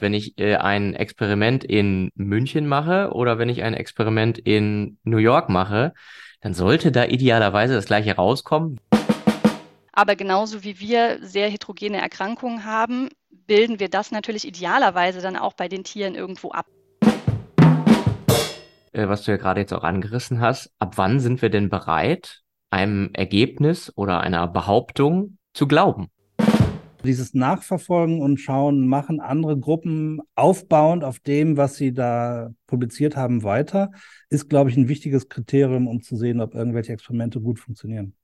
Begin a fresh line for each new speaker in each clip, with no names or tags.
wenn ich äh, ein Experiment in München mache oder wenn ich ein Experiment in New York mache, dann sollte da idealerweise das gleiche rauskommen.
Aber genauso wie wir sehr heterogene Erkrankungen haben, bilden wir das natürlich idealerweise dann auch bei den Tieren irgendwo ab.
Äh, was du ja gerade jetzt auch angerissen hast, ab wann sind wir denn bereit, einem Ergebnis oder einer Behauptung zu glauben?
Dieses Nachverfolgen und Schauen, machen andere Gruppen aufbauend auf dem, was sie da publiziert haben, weiter, ist, glaube ich, ein wichtiges Kriterium, um zu sehen, ob irgendwelche Experimente gut funktionieren.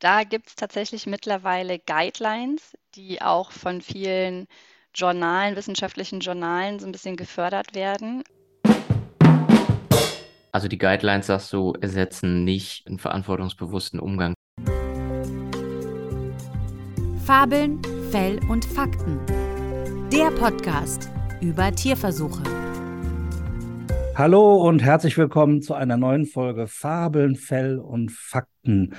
Da gibt es tatsächlich mittlerweile Guidelines, die auch von vielen Journalen, wissenschaftlichen Journalen so ein bisschen gefördert werden.
Also die Guidelines, sagst du, ersetzen nicht einen verantwortungsbewussten Umgang.
Fabeln, Fell und Fakten. Der Podcast über Tierversuche.
Hallo und herzlich willkommen zu einer neuen Folge Fabeln, Fell und Fakten.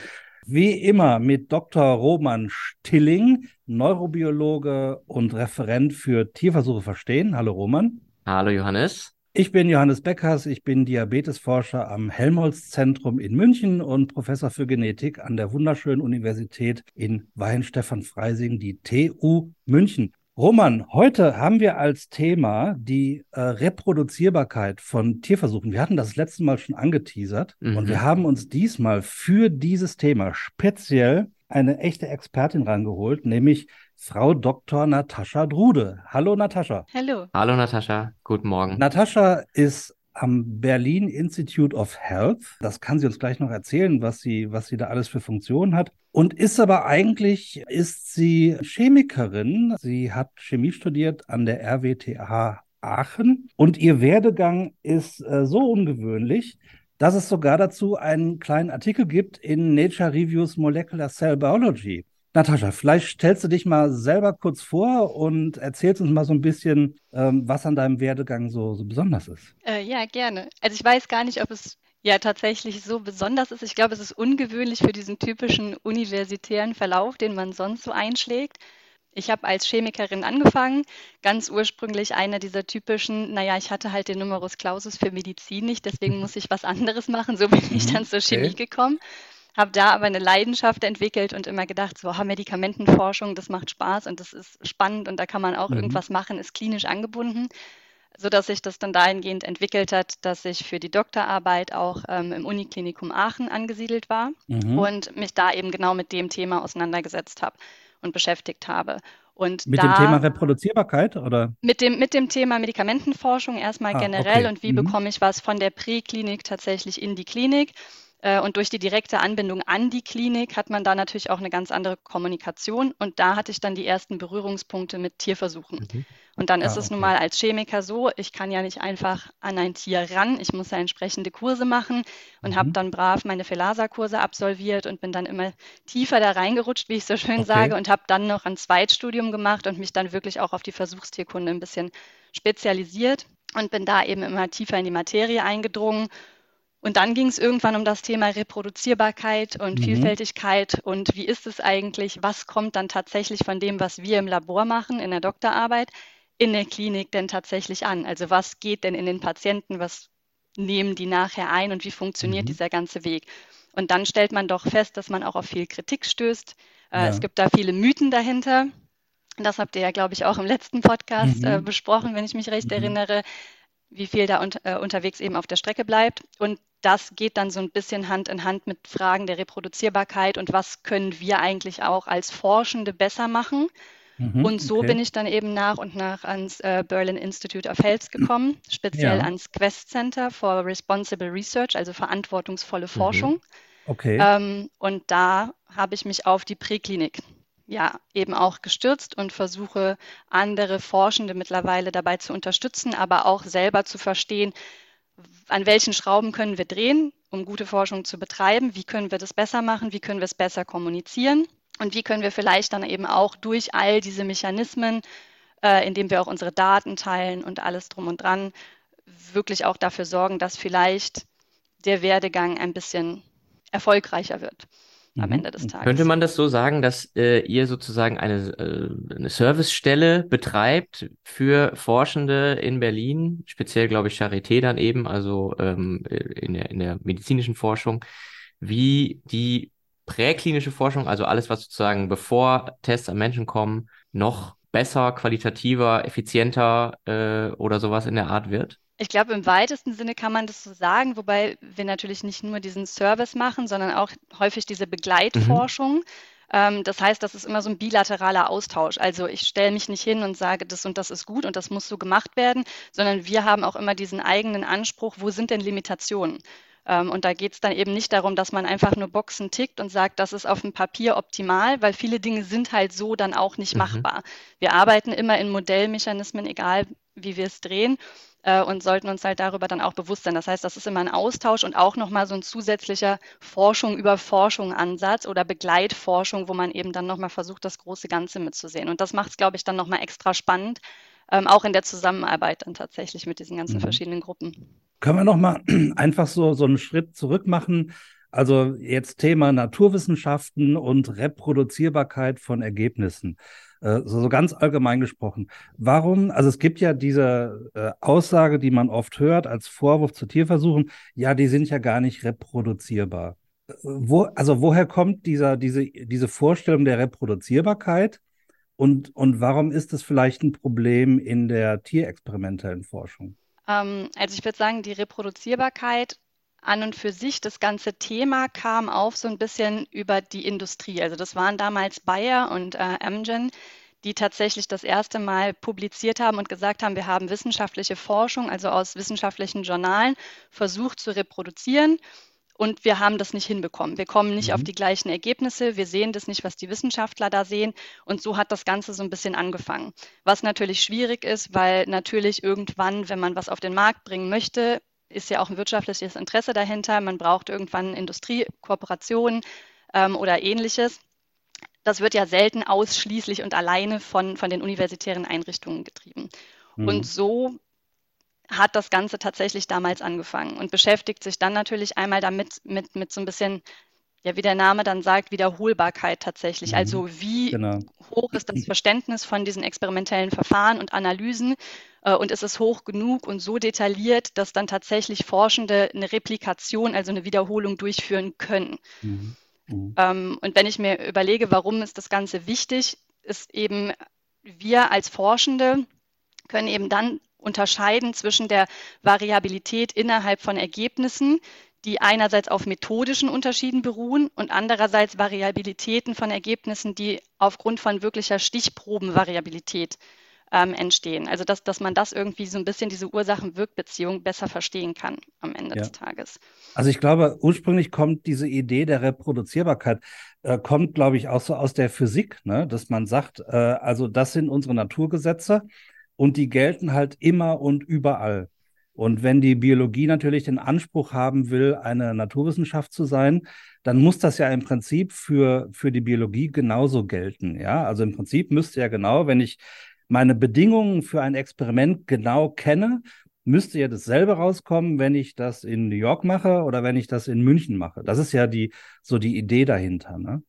Wie immer mit Dr. Roman Stilling, Neurobiologe und Referent für Tierversuche verstehen. Hallo Roman.
Hallo Johannes.
Ich bin Johannes Beckers, ich bin Diabetesforscher am Helmholtz-Zentrum in München und Professor für Genetik an der wunderschönen Universität in Weihenstephan-Freising, die TU München. Roman, heute haben wir als Thema die äh, Reproduzierbarkeit von Tierversuchen. Wir hatten das letzte Mal schon angeteasert mhm. und wir haben uns diesmal für dieses Thema speziell eine echte Expertin rangeholt, nämlich Frau Dr. Natascha Drude. Hallo Natascha.
Hallo.
Hallo Natascha, guten Morgen.
Natascha ist am Berlin Institute of Health. Das kann sie uns gleich noch erzählen, was sie, was sie da alles für Funktionen hat. Und ist aber eigentlich, ist sie Chemikerin. Sie hat Chemie studiert an der RWTH Aachen. Und ihr Werdegang ist äh, so ungewöhnlich, dass es sogar dazu einen kleinen Artikel gibt in Nature Reviews Molecular Cell Biology. Natascha, vielleicht stellst du dich mal selber kurz vor und erzählst uns mal so ein bisschen, ähm, was an deinem Werdegang so, so besonders ist.
Äh, ja, gerne. Also ich weiß gar nicht, ob es ja tatsächlich so besonders ist. Ich glaube, es ist ungewöhnlich für diesen typischen universitären Verlauf, den man sonst so einschlägt. Ich habe als Chemikerin angefangen, ganz ursprünglich einer dieser typischen, naja, ich hatte halt den Numerus Clausus für Medizin nicht, deswegen muss ich was anderes machen. So bin ich mhm, dann zur Chemie okay. gekommen habe da aber eine Leidenschaft entwickelt und immer gedacht, so Medikamentenforschung, das macht Spaß und das ist spannend und da kann man auch mhm. irgendwas machen, ist klinisch angebunden, so dass sich das dann dahingehend entwickelt hat, dass ich für die Doktorarbeit auch ähm, im Uniklinikum Aachen angesiedelt war mhm. und mich da eben genau mit dem Thema auseinandergesetzt habe und beschäftigt habe. Und
mit da, dem Thema Reproduzierbarkeit oder?
Mit dem, mit dem Thema Medikamentenforschung erstmal ah, generell okay. und wie mhm. bekomme ich was von der Präklinik tatsächlich in die Klinik. Äh, und durch die direkte Anbindung an die Klinik hat man da natürlich auch eine ganz andere Kommunikation. Und da hatte ich dann die ersten Berührungspunkte mit Tierversuchen. Mhm. Und dann ist ah, es nun mal als Chemiker so, ich kann ja nicht einfach an ein Tier ran. Ich muss ja entsprechende Kurse machen und mhm. habe dann brav meine Felasa-Kurse absolviert und bin dann immer tiefer da reingerutscht, wie ich so schön okay. sage, und habe dann noch ein Zweitstudium gemacht und mich dann wirklich auch auf die Versuchstierkunde ein bisschen spezialisiert und bin da eben immer tiefer in die Materie eingedrungen und dann ging es irgendwann um das Thema Reproduzierbarkeit und mhm. Vielfältigkeit und wie ist es eigentlich, was kommt dann tatsächlich von dem, was wir im Labor machen, in der Doktorarbeit, in der Klinik denn tatsächlich an? Also was geht denn in den Patienten, was nehmen die nachher ein und wie funktioniert mhm. dieser ganze Weg? Und dann stellt man doch fest, dass man auch auf viel Kritik stößt. Äh, ja. Es gibt da viele Mythen dahinter. Das habt ihr ja, glaube ich, auch im letzten Podcast äh, mhm. äh, besprochen, wenn ich mich recht mhm. erinnere wie viel da un äh, unterwegs eben auf der Strecke bleibt. Und das geht dann so ein bisschen Hand in Hand mit Fragen der Reproduzierbarkeit und was können wir eigentlich auch als Forschende besser machen. Mhm, und so okay. bin ich dann eben nach und nach ans äh, Berlin Institute of Health gekommen, speziell ja. ans Quest Center for Responsible Research, also verantwortungsvolle mhm. Forschung.
Okay.
Ähm, und da habe ich mich auf die Präklinik ja eben auch gestürzt und versuche andere Forschende mittlerweile dabei zu unterstützen, aber auch selber zu verstehen, an welchen Schrauben können wir drehen, um gute Forschung zu betreiben, wie können wir das besser machen, wie können wir es besser kommunizieren? Und wie können wir vielleicht dann eben auch durch all diese Mechanismen, äh, indem wir auch unsere Daten teilen und alles drum und dran, wirklich auch dafür sorgen, dass vielleicht der Werdegang ein bisschen erfolgreicher wird. Am mhm. Ende des Tages.
Könnte man das so sagen, dass äh, ihr sozusagen eine, äh, eine Servicestelle betreibt für Forschende in Berlin, speziell glaube ich Charité dann eben, also ähm, in, der, in der medizinischen Forschung, wie die präklinische Forschung, also alles, was sozusagen bevor Tests an Menschen kommen, noch besser, qualitativer, effizienter äh, oder sowas in der Art wird?
Ich glaube, im weitesten Sinne kann man das so sagen, wobei wir natürlich nicht nur diesen Service machen, sondern auch häufig diese Begleitforschung. Mhm. Ähm, das heißt, das ist immer so ein bilateraler Austausch. Also ich stelle mich nicht hin und sage, das und das ist gut und das muss so gemacht werden, sondern wir haben auch immer diesen eigenen Anspruch, wo sind denn Limitationen? Ähm, und da geht es dann eben nicht darum, dass man einfach nur Boxen tickt und sagt, das ist auf dem Papier optimal, weil viele Dinge sind halt so dann auch nicht mhm. machbar. Wir arbeiten immer in Modellmechanismen, egal wie wir es drehen äh, und sollten uns halt darüber dann auch bewusst sein. Das heißt, das ist immer ein Austausch und auch nochmal so ein zusätzlicher Forschung über Forschung Ansatz oder Begleitforschung, wo man eben dann nochmal versucht, das große Ganze mitzusehen. Und das macht es, glaube ich, dann nochmal extra spannend, ähm, auch in der Zusammenarbeit dann tatsächlich mit diesen ganzen mhm. verschiedenen Gruppen.
Können wir nochmal einfach so, so einen Schritt zurück machen? Also jetzt Thema Naturwissenschaften und Reproduzierbarkeit von Ergebnissen. Äh, so, so ganz allgemein gesprochen. Warum, also es gibt ja diese äh, Aussage, die man oft hört als Vorwurf zu Tierversuchen, ja, die sind ja gar nicht reproduzierbar. Äh, wo, also woher kommt dieser, diese, diese Vorstellung der Reproduzierbarkeit? Und, und warum ist es vielleicht ein Problem in der tierexperimentellen Forschung?
Ähm, also ich würde sagen, die Reproduzierbarkeit an und für sich, das ganze Thema kam auf so ein bisschen über die Industrie. Also das waren damals Bayer und äh, Amgen, die tatsächlich das erste Mal publiziert haben und gesagt haben, wir haben wissenschaftliche Forschung, also aus wissenschaftlichen Journalen, versucht zu reproduzieren. Und wir haben das nicht hinbekommen. Wir kommen nicht mhm. auf die gleichen Ergebnisse. Wir sehen das nicht, was die Wissenschaftler da sehen. Und so hat das Ganze so ein bisschen angefangen. Was natürlich schwierig ist, weil natürlich irgendwann, wenn man was auf den Markt bringen möchte, ist ja auch ein wirtschaftliches Interesse dahinter. Man braucht irgendwann Industriekooperationen ähm, oder ähnliches. Das wird ja selten ausschließlich und alleine von, von den universitären Einrichtungen getrieben. Mhm. Und so hat das Ganze tatsächlich damals angefangen und beschäftigt sich dann natürlich einmal damit mit, mit so ein bisschen, ja, wie der Name dann sagt, Wiederholbarkeit tatsächlich. Mhm. Also wie genau. hoch ist das Verständnis von diesen experimentellen Verfahren und Analysen äh, und ist es hoch genug und so detailliert, dass dann tatsächlich Forschende eine Replikation, also eine Wiederholung durchführen können. Mhm. Mhm. Ähm, und wenn ich mir überlege, warum ist das Ganze wichtig, ist eben wir als Forschende können eben dann unterscheiden zwischen der Variabilität innerhalb von Ergebnissen, die einerseits auf methodischen Unterschieden beruhen und andererseits Variabilitäten von Ergebnissen, die aufgrund von wirklicher Stichprobenvariabilität ähm, entstehen. Also dass, dass man das irgendwie so ein bisschen diese Ursachen-Wirkbeziehung besser verstehen kann am Ende ja. des Tages.
Also ich glaube, ursprünglich kommt diese Idee der Reproduzierbarkeit, äh, kommt, glaube ich, auch so aus der Physik, ne? dass man sagt, äh, also das sind unsere Naturgesetze und die gelten halt immer und überall. Und wenn die Biologie natürlich den Anspruch haben will, eine Naturwissenschaft zu sein, dann muss das ja im Prinzip für, für die Biologie genauso gelten. Ja, also im Prinzip müsste ja genau, wenn ich meine Bedingungen für ein Experiment genau kenne, müsste ja dasselbe rauskommen, wenn ich das in New York mache oder wenn ich das in München mache. Das ist ja die, so die Idee dahinter. Ne?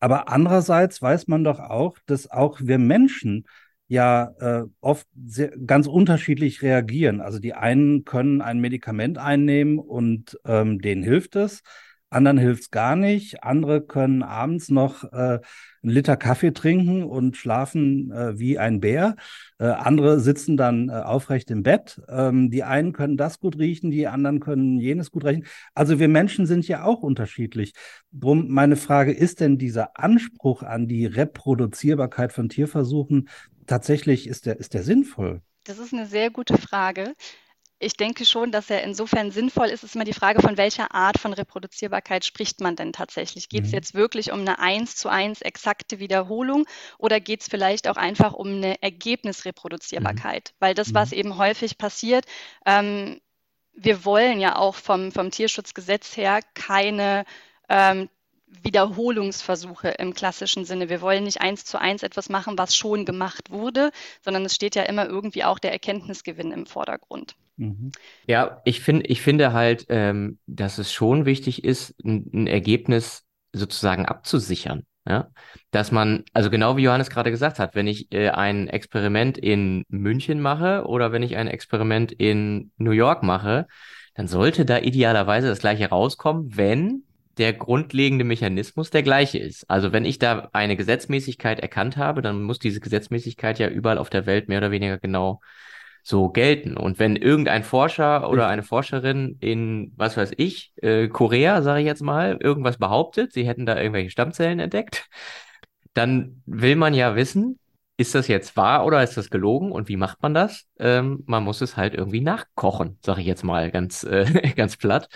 Aber andererseits weiß man doch auch, dass auch wir Menschen ja äh, oft sehr, ganz unterschiedlich reagieren. Also die einen können ein Medikament einnehmen und ähm, denen hilft es anderen hilft es gar nicht. Andere können abends noch äh, einen Liter Kaffee trinken und schlafen äh, wie ein Bär. Äh, andere sitzen dann äh, aufrecht im Bett. Ähm, die einen können das gut riechen, die anderen können jenes gut riechen. Also wir Menschen sind ja auch unterschiedlich. Drum meine Frage, ist denn dieser Anspruch an die Reproduzierbarkeit von Tierversuchen tatsächlich, ist der, ist der sinnvoll?
Das ist eine sehr gute Frage ich denke schon, dass er insofern sinnvoll ist. Es ist immer die Frage, von welcher Art von Reproduzierbarkeit spricht man denn tatsächlich? Geht es mhm. jetzt wirklich um eine eins zu eins exakte Wiederholung oder geht es vielleicht auch einfach um eine Ergebnisreproduzierbarkeit? Mhm. Weil das, was mhm. eben häufig passiert, ähm, wir wollen ja auch vom, vom Tierschutzgesetz her keine ähm, Wiederholungsversuche im klassischen Sinne. Wir wollen nicht eins zu eins etwas machen, was schon gemacht wurde, sondern es steht ja immer irgendwie auch der Erkenntnisgewinn im Vordergrund.
Mhm. Ja, ich finde, ich finde halt, ähm, dass es schon wichtig ist, ein, ein, Ergebnis sozusagen abzusichern. Ja, dass man, also genau wie Johannes gerade gesagt hat, wenn ich äh, ein Experiment in München mache oder wenn ich ein Experiment in New York mache, dann sollte da idealerweise das gleiche rauskommen, wenn der grundlegende Mechanismus der gleiche ist. Also wenn ich da eine Gesetzmäßigkeit erkannt habe, dann muss diese Gesetzmäßigkeit ja überall auf der Welt mehr oder weniger genau so gelten. Und wenn irgendein Forscher oder eine Forscherin in, was weiß ich, äh, Korea, sage ich jetzt mal, irgendwas behauptet, sie hätten da irgendwelche Stammzellen entdeckt, dann will man ja wissen, ist das jetzt wahr oder ist das gelogen und wie macht man das? Ähm, man muss es halt irgendwie nachkochen, sage ich jetzt mal ganz, äh, ganz platt.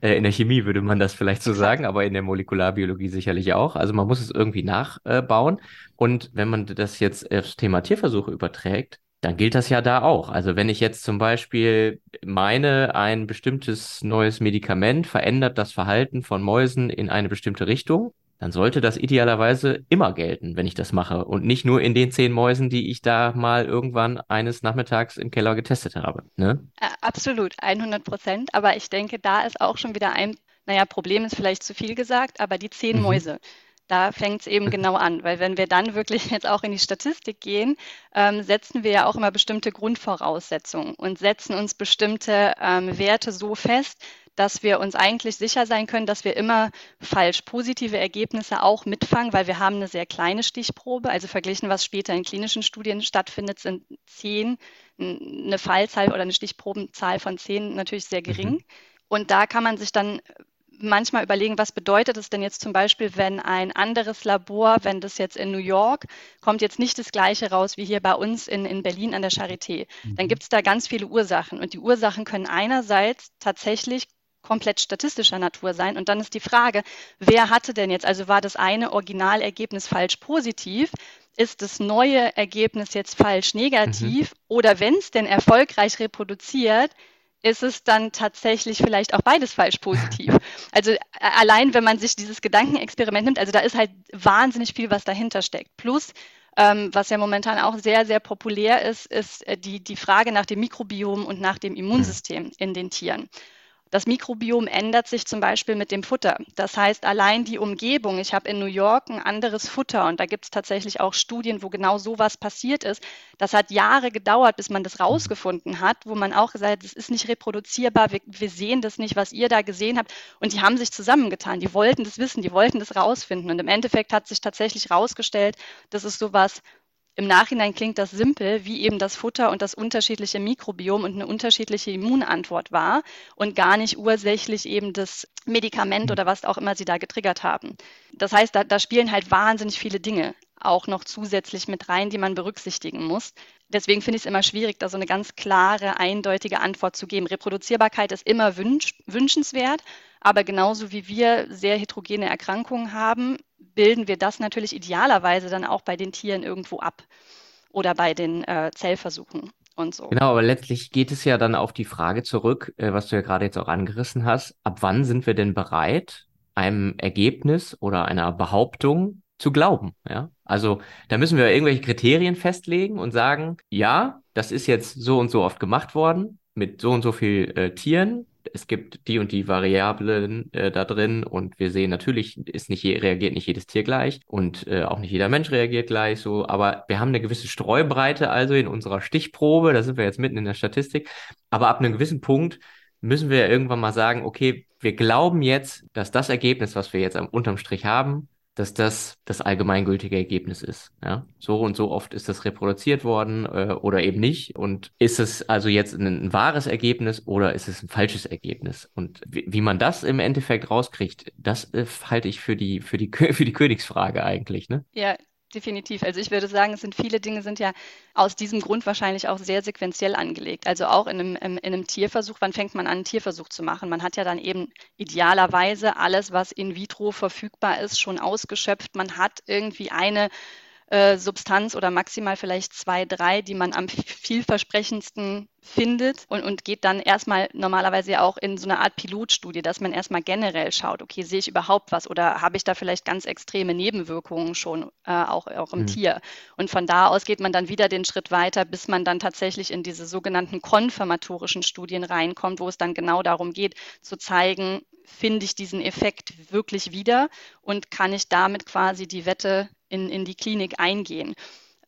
Äh, in der Chemie würde man das vielleicht so sagen, aber in der Molekularbiologie sicherlich auch. Also man muss es irgendwie nachbauen. Und wenn man das jetzt aufs Thema Tierversuche überträgt, dann gilt das ja da auch. Also wenn ich jetzt zum Beispiel meine, ein bestimmtes neues Medikament verändert das Verhalten von Mäusen in eine bestimmte Richtung, dann sollte das idealerweise immer gelten, wenn ich das mache und nicht nur in den zehn Mäusen, die ich da mal irgendwann eines Nachmittags im Keller getestet habe. Ne?
Absolut, 100 Prozent. Aber ich denke, da ist auch schon wieder ein, naja, Problem ist vielleicht zu viel gesagt, aber die zehn mhm. Mäuse da fängt es eben genau an, weil wenn wir dann wirklich jetzt auch in die Statistik gehen, ähm, setzen wir ja auch immer bestimmte Grundvoraussetzungen und setzen uns bestimmte ähm, Werte so fest, dass wir uns eigentlich sicher sein können, dass wir immer falsch positive Ergebnisse auch mitfangen, weil wir haben eine sehr kleine Stichprobe. Also verglichen, was später in klinischen Studien stattfindet, sind zehn, eine Fallzahl oder eine Stichprobenzahl von zehn natürlich sehr gering. Mhm. Und da kann man sich dann manchmal überlegen, was bedeutet es denn jetzt zum Beispiel, wenn ein anderes Labor, wenn das jetzt in New York, kommt jetzt nicht das gleiche raus wie hier bei uns in, in Berlin an der Charité. Dann mhm. gibt es da ganz viele Ursachen. Und die Ursachen können einerseits tatsächlich komplett statistischer Natur sein. Und dann ist die Frage, wer hatte denn jetzt, also war das eine Originalergebnis falsch positiv? Ist das neue Ergebnis jetzt falsch negativ? Mhm. Oder wenn es denn erfolgreich reproduziert, ist es dann tatsächlich vielleicht auch beides falsch positiv. Also allein, wenn man sich dieses Gedankenexperiment nimmt, also da ist halt wahnsinnig viel, was dahinter steckt. Plus, ähm, was ja momentan auch sehr, sehr populär ist, ist äh, die, die Frage nach dem Mikrobiom und nach dem Immunsystem in den Tieren. Das Mikrobiom ändert sich zum Beispiel mit dem Futter. Das heißt, allein die Umgebung. Ich habe in New York ein anderes Futter und da gibt es tatsächlich auch Studien, wo genau sowas passiert ist. Das hat Jahre gedauert, bis man das mhm. rausgefunden hat, wo man auch gesagt hat, es ist nicht reproduzierbar, wir, wir sehen das nicht, was ihr da gesehen habt. Und die haben sich zusammengetan. Die wollten das wissen, die wollten das rausfinden. Und im Endeffekt hat sich tatsächlich rausgestellt, dass es sowas im Nachhinein klingt das simpel, wie eben das Futter und das unterschiedliche Mikrobiom und eine unterschiedliche Immunantwort war und gar nicht ursächlich eben das Medikament mhm. oder was auch immer sie da getriggert haben. Das heißt, da, da spielen halt wahnsinnig viele Dinge auch noch zusätzlich mit rein, die man berücksichtigen muss. Deswegen finde ich es immer schwierig, da so eine ganz klare, eindeutige Antwort zu geben. Reproduzierbarkeit ist immer wünsch wünschenswert, aber genauso wie wir sehr heterogene Erkrankungen haben, bilden wir das natürlich idealerweise dann auch bei den Tieren irgendwo ab oder bei den äh, Zellversuchen und so.
Genau, aber letztlich geht es ja dann auf die Frage zurück, äh, was du ja gerade jetzt auch angerissen hast. Ab wann sind wir denn bereit, einem Ergebnis oder einer Behauptung zu glauben? Ja, also da müssen wir irgendwelche Kriterien festlegen und sagen, ja, das ist jetzt so und so oft gemacht worden mit so und so viel äh, Tieren es gibt die und die Variablen äh, da drin und wir sehen natürlich, ist nicht je, reagiert nicht jedes Tier gleich und äh, auch nicht jeder Mensch reagiert gleich so, aber wir haben eine gewisse Streubreite also in unserer Stichprobe, da sind wir jetzt mitten in der Statistik, aber ab einem gewissen Punkt müssen wir irgendwann mal sagen, okay, wir glauben jetzt, dass das Ergebnis, was wir jetzt am unterm Strich haben, dass das das allgemeingültige Ergebnis ist. Ja? So und so oft ist das reproduziert worden äh, oder eben nicht. Und ist es also jetzt ein, ein, wahres Ergebnis oder ist es ein falsches Ergebnis? Und wie, man das im Endeffekt rauskriegt, das äh, halte ich für die, für die, für die Königsfrage eigentlich. Ne?
Ja, definitiv. Also ich würde sagen, es sind viele Dinge sind ja aus diesem Grund wahrscheinlich auch sehr sequenziell angelegt. Also auch in einem, in einem Tierversuch, wann fängt man an, einen Tierversuch zu machen? Man hat ja dann eben idealerweise alles, was in vitro verfügbar ist, schon ausgeschöpft. Man hat irgendwie eine äh, Substanz oder maximal vielleicht zwei, drei, die man am vielversprechendsten findet und, und geht dann erstmal normalerweise ja auch in so eine Art Pilotstudie, dass man erstmal generell schaut, okay, sehe ich überhaupt was oder habe ich da vielleicht ganz extreme Nebenwirkungen schon äh, auch, auch im mhm. Tier? Und von da aus geht man dann wieder den Schritt weiter, bis man dann tatsächlich in diese sogenannten konfirmatorischen Studien reinkommt, wo es dann genau darum geht, zu zeigen, finde ich diesen Effekt wirklich wieder und kann ich damit quasi die Wette in, in die Klinik eingehen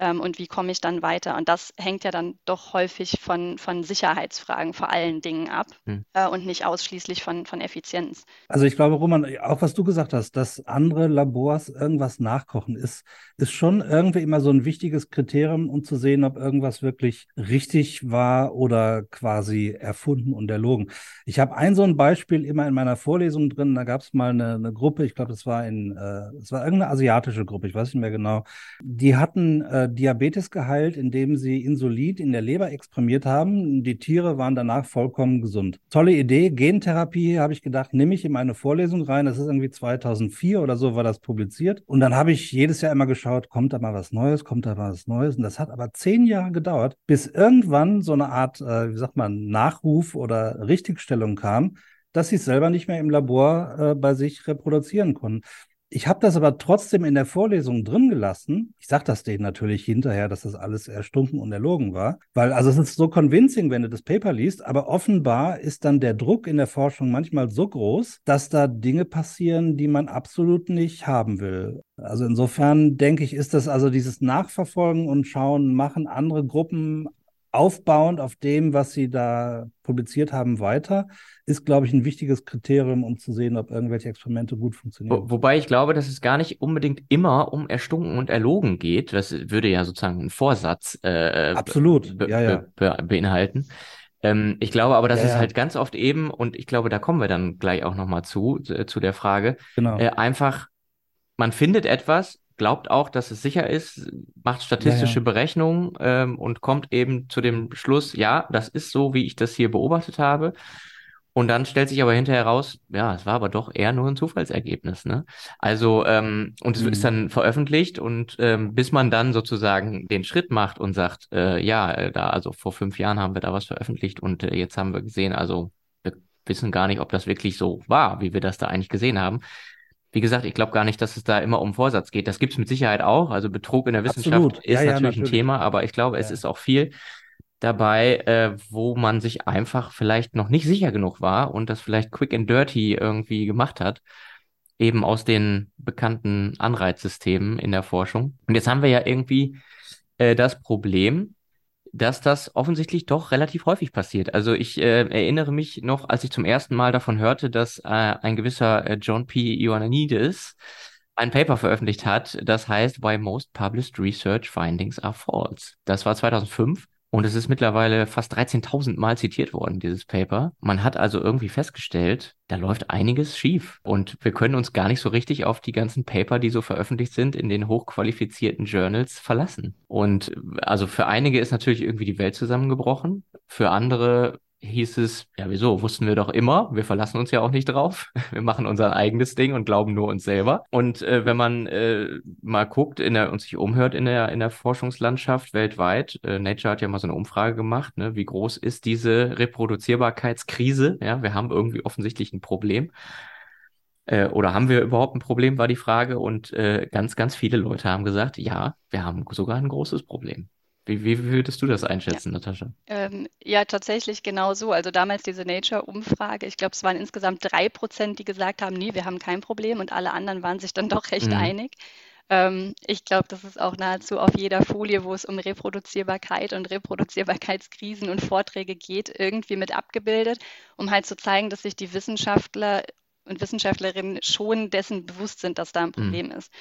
ähm, und wie komme ich dann weiter. Und das hängt ja dann doch häufig von, von Sicherheitsfragen vor allen Dingen ab hm. äh, und nicht ausschließlich von, von Effizienz.
Also ich glaube, Roman, auch was du gesagt hast, dass andere Labors irgendwas nachkochen, ist, ist schon irgendwie immer so ein wichtiges Kriterium, um zu sehen, ob irgendwas wirklich richtig war oder quasi erfunden und erlogen. Ich habe ein so ein Beispiel immer in meiner Vorlesung drin, da gab es mal eine, eine Gruppe, ich glaube, das war in, äh, es war irgendeine asiatische Gruppe, ich weiß nicht mehr genau, die hatten äh, Diabetes geheilt, indem sie Insulin in der Leber exprimiert haben. Die Tiere waren danach vollkommen gesund. Tolle Idee. Gentherapie, habe ich gedacht, nehme ich in meine Vorlesung rein. Das ist irgendwie 2004 oder so war das publiziert. Und dann habe ich jedes Jahr immer geschaut, kommt da mal was Neues, kommt da mal was Neues. Und das hat aber zehn Jahre gedauert, bis irgendwann so eine Art, äh, wie sagt man, Nachruf oder Richtigstellung kam, dass sie es selber nicht mehr im Labor äh, bei sich reproduzieren konnten. Ich habe das aber trotzdem in der Vorlesung drin gelassen. Ich sage das denen natürlich hinterher, dass das alles erstunken und erlogen war, weil also es ist so convincing, wenn du das Paper liest, aber offenbar ist dann der Druck in der Forschung manchmal so groß, dass da Dinge passieren, die man absolut nicht haben will. Also insofern denke ich, ist das also dieses Nachverfolgen und Schauen, machen andere Gruppen aufbauend auf dem, was sie da publiziert haben, weiter, ist, glaube ich, ein wichtiges Kriterium, um zu sehen, ob irgendwelche Experimente gut funktionieren.
Wo, wobei ich glaube, dass es gar nicht unbedingt immer um erstunken und erlogen geht. Das würde ja sozusagen einen Vorsatz äh,
Absolut.
Be
ja, ja.
Be beinhalten. Ähm, ich glaube aber, dass
ja,
es halt ganz oft eben, und ich glaube, da kommen wir dann gleich auch nochmal zu, äh, zu der Frage,
genau.
äh, einfach, man findet etwas, glaubt auch, dass es sicher ist, macht statistische ja, ja. Berechnungen ähm, und kommt eben zu dem Schluss, ja, das ist so, wie ich das hier beobachtet habe. Und dann stellt sich aber hinterher raus, ja, es war aber doch eher nur ein Zufallsergebnis. Ne? Also, ähm, und es mhm. ist dann veröffentlicht und ähm, bis man dann sozusagen den Schritt macht und sagt, äh, ja, äh, da, also vor fünf Jahren haben wir da was veröffentlicht und äh, jetzt haben wir gesehen, also wir wissen gar nicht, ob das wirklich so war, wie wir das da eigentlich gesehen haben. Wie gesagt, ich glaube gar nicht, dass es da immer um Vorsatz geht. Das gibt es mit Sicherheit auch. Also Betrug in der Wissenschaft Absolut. ist ja, natürlich, ja, natürlich, ein Thema, aber ich glaube, es ist auch viel dabei, äh, wo man sich einfach vielleicht noch nicht sicher genug war und das vielleicht quick and dirty irgendwie gemacht hat, eben aus den bekannten Anreizsystemen in der Forschung. Und jetzt haben wir ja irgendwie äh, das Problem, dass das offensichtlich doch relativ häufig passiert. Also ich äh, erinnere mich noch, als ich zum ersten Mal davon hörte, dass äh, ein gewisser äh, John P. Ioannidis ein Paper veröffentlicht hat, das heißt Why Most Published Research Findings Are False. Das war 2005 und es ist mittlerweile fast 13.000 Mal zitiert worden, dieses Paper. Man hat also irgendwie festgestellt, da läuft einiges schief. Und wir können uns gar nicht so richtig auf die ganzen Paper, die so veröffentlicht sind, in den hochqualifizierten Journals verlassen. Und also für einige ist natürlich irgendwie die Welt zusammengebrochen. Für andere hieß es, ja, wieso? Wussten wir doch immer. Wir verlassen uns ja auch nicht drauf. Wir machen unser eigenes Ding und glauben nur uns selber. Und äh, wenn man äh, mal guckt in der, und sich umhört in der, in der Forschungslandschaft weltweit, äh, Nature hat ja mal so eine Umfrage gemacht, ne, wie groß ist diese Reproduzierbarkeitskrise? Ja, wir haben irgendwie offensichtlich ein Problem. Äh, oder haben wir überhaupt ein Problem, war die Frage. Und äh, ganz, ganz viele Leute haben gesagt, ja, wir haben sogar ein großes Problem. Wie, wie würdest du das einschätzen, ja. Natascha?
Ähm, ja, tatsächlich genau so. Also damals diese Nature-Umfrage, ich glaube, es waren insgesamt drei Prozent, die gesagt haben, nee, wir haben kein Problem und alle anderen waren sich dann doch recht mhm. einig. Ähm, ich glaube, das ist auch nahezu auf jeder Folie, wo es um Reproduzierbarkeit und Reproduzierbarkeitskrisen und Vorträge geht, irgendwie mit abgebildet, um halt zu zeigen, dass sich die Wissenschaftler und Wissenschaftlerinnen schon dessen bewusst sind, dass da ein mhm. Problem mhm. ist.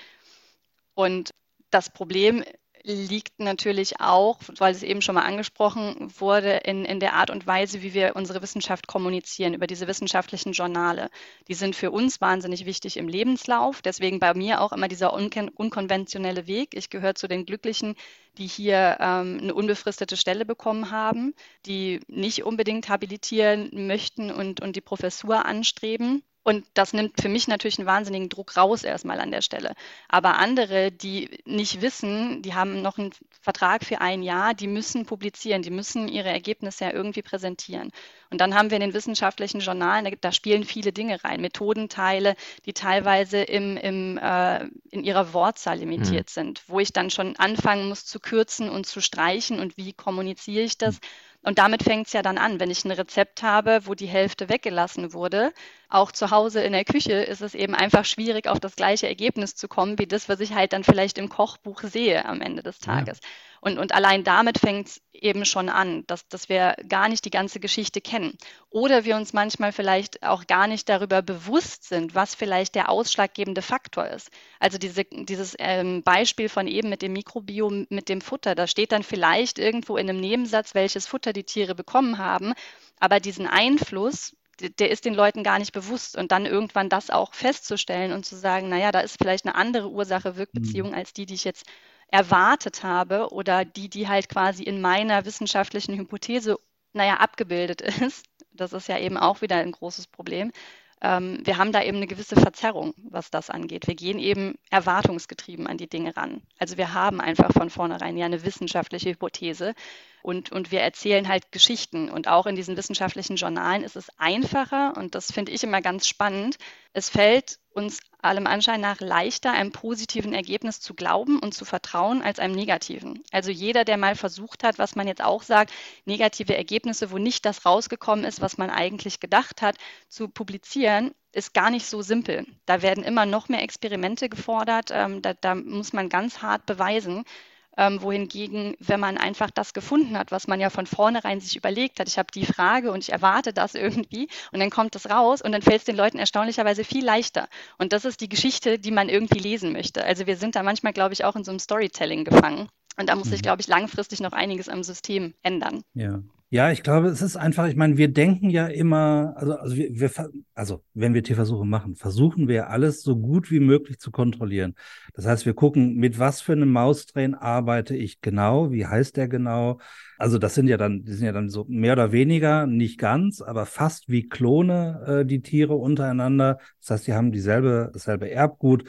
Und das Problem liegt natürlich auch, weil es eben schon mal angesprochen wurde, in, in der Art und Weise, wie wir unsere Wissenschaft kommunizieren, über diese wissenschaftlichen Journale. Die sind für uns wahnsinnig wichtig im Lebenslauf. Deswegen bei mir auch immer dieser unkon unkonventionelle Weg. Ich gehöre zu den Glücklichen, die hier ähm, eine unbefristete Stelle bekommen haben, die nicht unbedingt habilitieren möchten und, und die Professur anstreben. Und das nimmt für mich natürlich einen wahnsinnigen Druck raus erstmal an der Stelle. Aber andere, die nicht wissen, die haben noch einen Vertrag für ein Jahr, die müssen publizieren, die müssen ihre Ergebnisse ja irgendwie präsentieren. Und dann haben wir in den wissenschaftlichen Journalen, da, da spielen viele Dinge rein, Methodenteile, die teilweise im, im, äh, in ihrer Wortzahl limitiert mhm. sind, wo ich dann schon anfangen muss zu kürzen und zu streichen und wie kommuniziere ich das. Mhm und damit fängt es ja dann an. Wenn ich ein Rezept habe, wo die Hälfte weggelassen wurde, auch zu Hause in der Küche ist es eben einfach schwierig, auf das gleiche Ergebnis zu kommen, wie das, was ich halt dann vielleicht im Kochbuch sehe am Ende des Tages. Ja. Und, und allein damit fängt es eben schon an, dass, dass wir gar nicht die ganze Geschichte kennen. Oder wir uns manchmal vielleicht auch gar nicht darüber bewusst sind, was vielleicht der ausschlaggebende Faktor ist. Also diese, dieses ähm, Beispiel von eben mit dem Mikrobiom, mit dem Futter, da steht dann vielleicht irgendwo in einem Nebensatz, welches Futter die Tiere bekommen haben. Aber diesen Einfluss, der ist den Leuten gar nicht bewusst. Und dann irgendwann das auch festzustellen und zu sagen, naja, da ist vielleicht eine andere Ursache-Wirkbeziehung mhm. als die, die ich jetzt erwartet habe oder die, die halt quasi in meiner wissenschaftlichen Hypothese, naja, abgebildet ist. Das ist ja eben auch wieder ein großes Problem. Ähm, wir haben da eben eine gewisse Verzerrung, was das angeht. Wir gehen eben erwartungsgetrieben an die Dinge ran. Also wir haben einfach von vornherein ja eine wissenschaftliche Hypothese und, und wir erzählen halt Geschichten. Und auch in diesen wissenschaftlichen Journalen ist es einfacher und das finde ich immer ganz spannend. Es fällt uns allem Anschein nach leichter, einem positiven Ergebnis zu glauben und zu vertrauen als einem negativen. Also jeder, der mal versucht hat, was man jetzt auch sagt, negative Ergebnisse, wo nicht das rausgekommen ist, was man eigentlich gedacht hat, zu publizieren, ist gar nicht so simpel. Da werden immer noch mehr Experimente gefordert. Ähm, da, da muss man ganz hart beweisen, ähm, wohingegen, wenn man einfach das gefunden hat, was man ja von vornherein sich überlegt hat, ich habe die Frage und ich erwarte das irgendwie und dann kommt es raus und dann fällt es den Leuten erstaunlicherweise viel leichter. Und das ist die Geschichte, die man irgendwie lesen möchte. Also wir sind da manchmal, glaube ich, auch in so einem Storytelling gefangen. Und da muss sich, mhm. glaube ich, langfristig noch einiges am System ändern.
Ja. Ja, ich glaube, es ist einfach, ich meine, wir denken ja immer, also, also wir, wir, also wenn wir Tierversuche machen, versuchen wir alles so gut wie möglich zu kontrollieren. Das heißt, wir gucken, mit was für einem Maustrain arbeite ich genau, wie heißt der genau, also das sind ja dann, die sind ja dann so mehr oder weniger, nicht ganz, aber fast wie Klone, äh, die Tiere untereinander. Das heißt, die haben dieselbe, dasselbe Erbgut.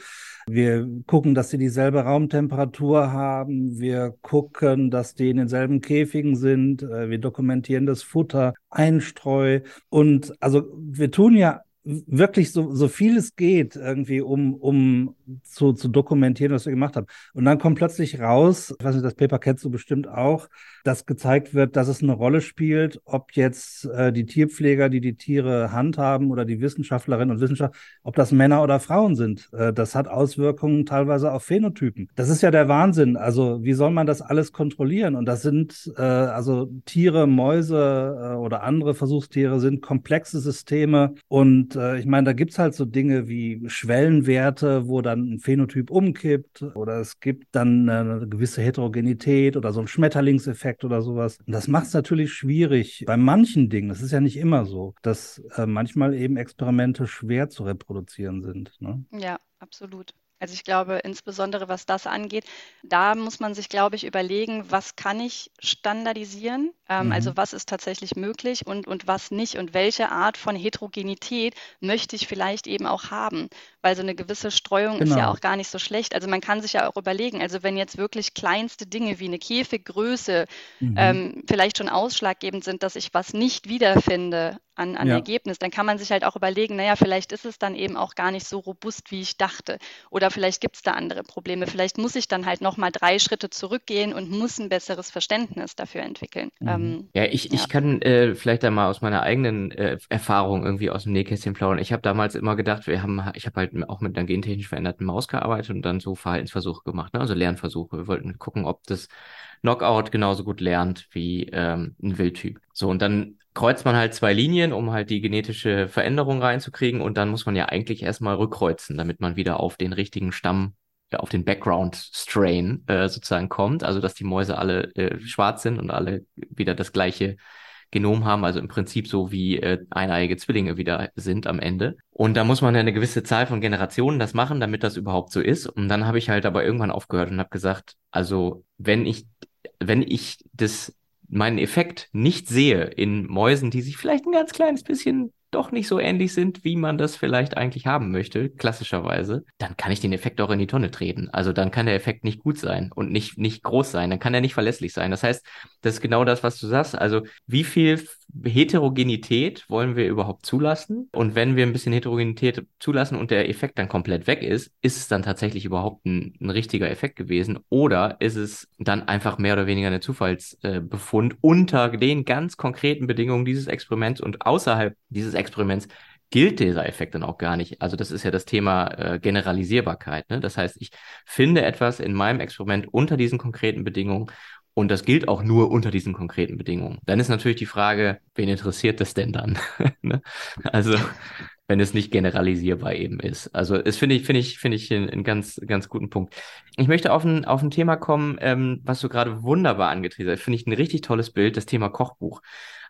Wir gucken, dass sie dieselbe Raumtemperatur haben. Wir gucken, dass die in denselben Käfigen sind. Äh, wir dokumentieren das Futter, Einstreu. Und also wir tun ja wirklich so, so viel es geht, irgendwie, um, um zu, zu dokumentieren, was wir gemacht haben. Und dann kommt plötzlich raus, ich weiß nicht, das Paper kennst du bestimmt auch, dass gezeigt wird, dass es eine Rolle spielt, ob jetzt äh, die Tierpfleger, die die Tiere handhaben oder die Wissenschaftlerinnen und Wissenschaftler, ob das Männer oder Frauen sind. Äh, das hat Auswirkungen teilweise auf Phänotypen. Das ist ja der Wahnsinn. Also wie soll man das alles kontrollieren? Und das sind äh, also Tiere, Mäuse äh, oder andere Versuchstiere sind komplexe Systeme. Und äh, ich meine, da gibt's halt so Dinge wie Schwellenwerte, wo dann ein Phänotyp umkippt oder es gibt dann eine gewisse Heterogenität oder so ein Schmetterlingseffekt Effekt oder sowas. Und das macht es natürlich schwierig bei manchen Dingen. Das ist ja nicht immer so, dass äh, manchmal eben Experimente schwer zu reproduzieren sind. Ne?
Ja, absolut. Also ich glaube, insbesondere was das angeht, da muss man sich, glaube ich, überlegen, was kann ich standardisieren? Ähm, mhm. Also was ist tatsächlich möglich und, und was nicht? Und welche Art von Heterogenität möchte ich vielleicht eben auch haben? Weil so eine gewisse Streuung genau. ist ja genau. auch gar nicht so schlecht. Also man kann sich ja auch überlegen, also wenn jetzt wirklich kleinste Dinge wie eine Käfiggröße mhm. ähm, vielleicht schon ausschlaggebend sind, dass ich was nicht wiederfinde an, an ja. Ergebnis, dann kann man sich halt auch überlegen, naja, vielleicht ist es dann eben auch gar nicht so robust, wie ich dachte. Oder vielleicht gibt es da andere Probleme. Vielleicht muss ich dann halt nochmal drei Schritte zurückgehen und muss ein besseres Verständnis dafür entwickeln.
Mhm. Ähm, ja, ich, ja. ich kann äh, vielleicht einmal aus meiner eigenen äh, Erfahrung irgendwie aus dem Nähkästchen plaudern. Ich habe damals immer gedacht, wir haben, ich habe halt auch mit einer gentechnisch veränderten Maus gearbeitet und dann so Verhaltensversuche gemacht, ne? also Lernversuche. Wir wollten gucken, ob das Knockout genauso gut lernt wie ähm, ein Wildtyp. So, und dann kreuzt man halt zwei Linien, um halt die genetische Veränderung reinzukriegen und dann muss man ja eigentlich erstmal rückkreuzen, damit man wieder auf den richtigen Stamm, ja, auf den Background Strain äh, sozusagen kommt, also dass die Mäuse alle äh, schwarz sind und alle wieder das gleiche Genom haben, also im Prinzip so wie äh, eineiige Zwillinge wieder sind am Ende. Und da muss man ja eine gewisse Zahl von Generationen das machen, damit das überhaupt so ist. Und dann habe ich halt aber irgendwann aufgehört und habe gesagt, also wenn ich wenn ich das meinen Effekt nicht sehe in Mäusen, die sich vielleicht ein ganz kleines bisschen doch nicht so ähnlich sind, wie man das vielleicht eigentlich haben möchte, klassischerweise, dann kann ich den Effekt auch in die Tonne treten. Also dann kann der Effekt nicht gut sein und nicht, nicht groß sein, dann kann er nicht verlässlich sein. Das heißt, das ist genau das, was du sagst. Also wie viel Heterogenität wollen wir überhaupt zulassen? Und wenn wir ein bisschen Heterogenität zulassen und der Effekt dann komplett weg ist, ist es dann tatsächlich überhaupt ein, ein richtiger Effekt gewesen? Oder ist es dann einfach mehr oder weniger eine Zufallsbefund unter den ganz konkreten Bedingungen dieses Experiments und außerhalb dieses Experiments gilt dieser Effekt dann auch gar nicht. Also das ist ja das Thema äh, Generalisierbarkeit. Ne? Das heißt, ich finde etwas in meinem Experiment unter diesen konkreten Bedingungen und das gilt auch nur unter diesen konkreten Bedingungen. Dann ist natürlich die Frage, wen interessiert das denn dann? ne? Also wenn es nicht generalisierbar eben ist. Also das finde ich, finde ich, finde ich einen ganz, ganz guten Punkt. Ich möchte auf ein, auf ein Thema kommen, ähm, was du gerade wunderbar angetrieben hast. Finde ich ein richtig tolles Bild, das Thema Kochbuch.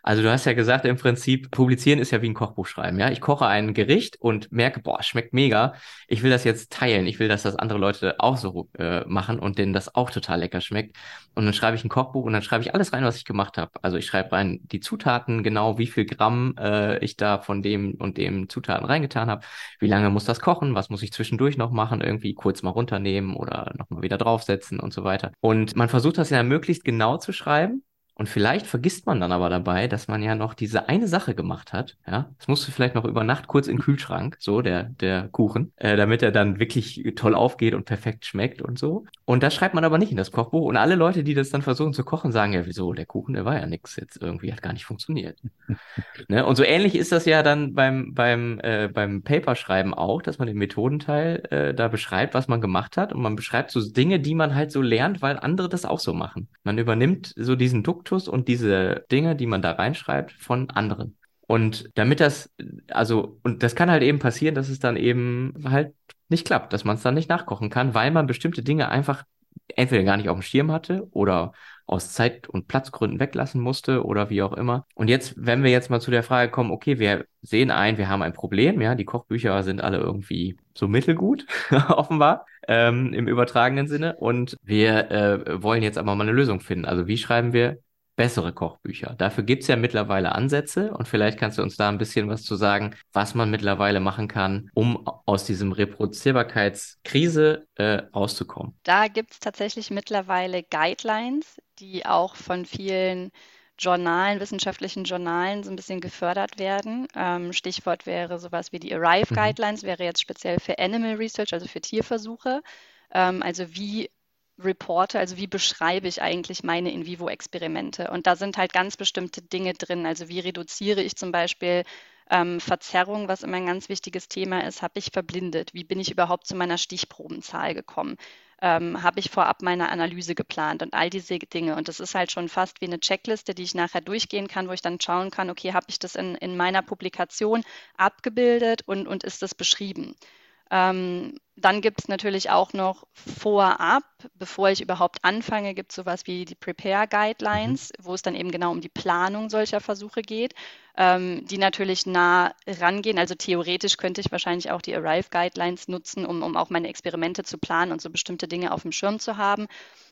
Also du hast ja gesagt, im Prinzip, publizieren ist ja wie ein Kochbuch schreiben. Ja, ich koche ein Gericht und merke, boah, schmeckt mega. Ich will das jetzt teilen. Ich will, dass das andere Leute auch so äh, machen und denen das auch total lecker schmeckt. Und dann schreibe ich ein Kochbuch und dann schreibe ich alles rein, was ich gemacht habe. Also ich schreibe rein die Zutaten, genau wie viel Gramm äh, ich da von dem und dem Zutaten reingetan habe. Wie lange muss das kochen? Was muss ich zwischendurch noch machen? Irgendwie kurz mal runternehmen oder nochmal wieder draufsetzen und so weiter. Und man versucht das ja möglichst genau zu schreiben und vielleicht vergisst man dann aber dabei, dass man ja noch diese eine Sache gemacht hat. Ja, es musste vielleicht noch über Nacht kurz in den Kühlschrank, so der der Kuchen, äh, damit er dann wirklich toll aufgeht und perfekt schmeckt und so. Und das schreibt man aber nicht in das Kochbuch. Und alle Leute, die das dann versuchen zu kochen, sagen ja, wieso der Kuchen, der war ja nix jetzt irgendwie, hat gar nicht funktioniert. ne? Und so ähnlich ist das ja dann beim beim äh, beim Paperschreiben auch, dass man den Methodenteil äh, da beschreibt, was man gemacht hat und man beschreibt so Dinge, die man halt so lernt, weil andere das auch so machen. Man übernimmt so diesen Duck Duktus und diese Dinge, die man da reinschreibt, von anderen. Und damit das, also, und das kann halt eben passieren, dass es dann eben halt nicht klappt, dass man es dann nicht nachkochen kann, weil man bestimmte Dinge einfach entweder gar nicht auf dem Schirm hatte oder aus Zeit- und Platzgründen weglassen musste oder wie auch immer. Und jetzt, wenn wir jetzt mal zu der Frage kommen, okay, wir sehen ein, wir haben ein Problem, ja, die Kochbücher sind alle irgendwie so mittelgut, offenbar, ähm, im übertragenen Sinne. Und wir äh, wollen jetzt aber mal eine Lösung finden. Also wie schreiben wir bessere Kochbücher. Dafür gibt's ja mittlerweile Ansätze und vielleicht kannst du uns da ein bisschen was zu sagen, was man mittlerweile machen kann, um aus diesem Reproduzierbarkeitskrise äh, rauszukommen.
Da gibt's tatsächlich mittlerweile Guidelines, die auch von vielen Journalen, wissenschaftlichen Journalen so ein bisschen gefördert werden. Ähm, Stichwort wäre sowas wie die Arrive mhm. Guidelines, wäre jetzt speziell für Animal Research, also für Tierversuche. Ähm, also wie reporte, also wie beschreibe ich eigentlich meine In-vivo-Experimente. Und da sind halt ganz bestimmte Dinge drin. Also wie reduziere ich zum Beispiel ähm, Verzerrung, was immer ein ganz wichtiges Thema ist, habe ich verblindet? Wie bin ich überhaupt zu meiner Stichprobenzahl gekommen? Ähm, habe ich vorab meine Analyse geplant und all diese Dinge. Und das ist halt schon fast wie eine Checkliste, die ich nachher durchgehen kann, wo ich dann schauen kann, okay, habe ich das in, in meiner Publikation abgebildet und, und ist das beschrieben? Ähm, dann gibt es natürlich auch noch vorab, bevor ich überhaupt anfange, gibt es sowas wie die Prepare Guidelines, mhm. wo es dann eben genau um die Planung solcher Versuche geht, ähm, die natürlich nah rangehen. Also theoretisch könnte ich wahrscheinlich auch die Arrive Guidelines nutzen, um, um auch meine Experimente zu planen und so bestimmte Dinge auf dem Schirm zu haben.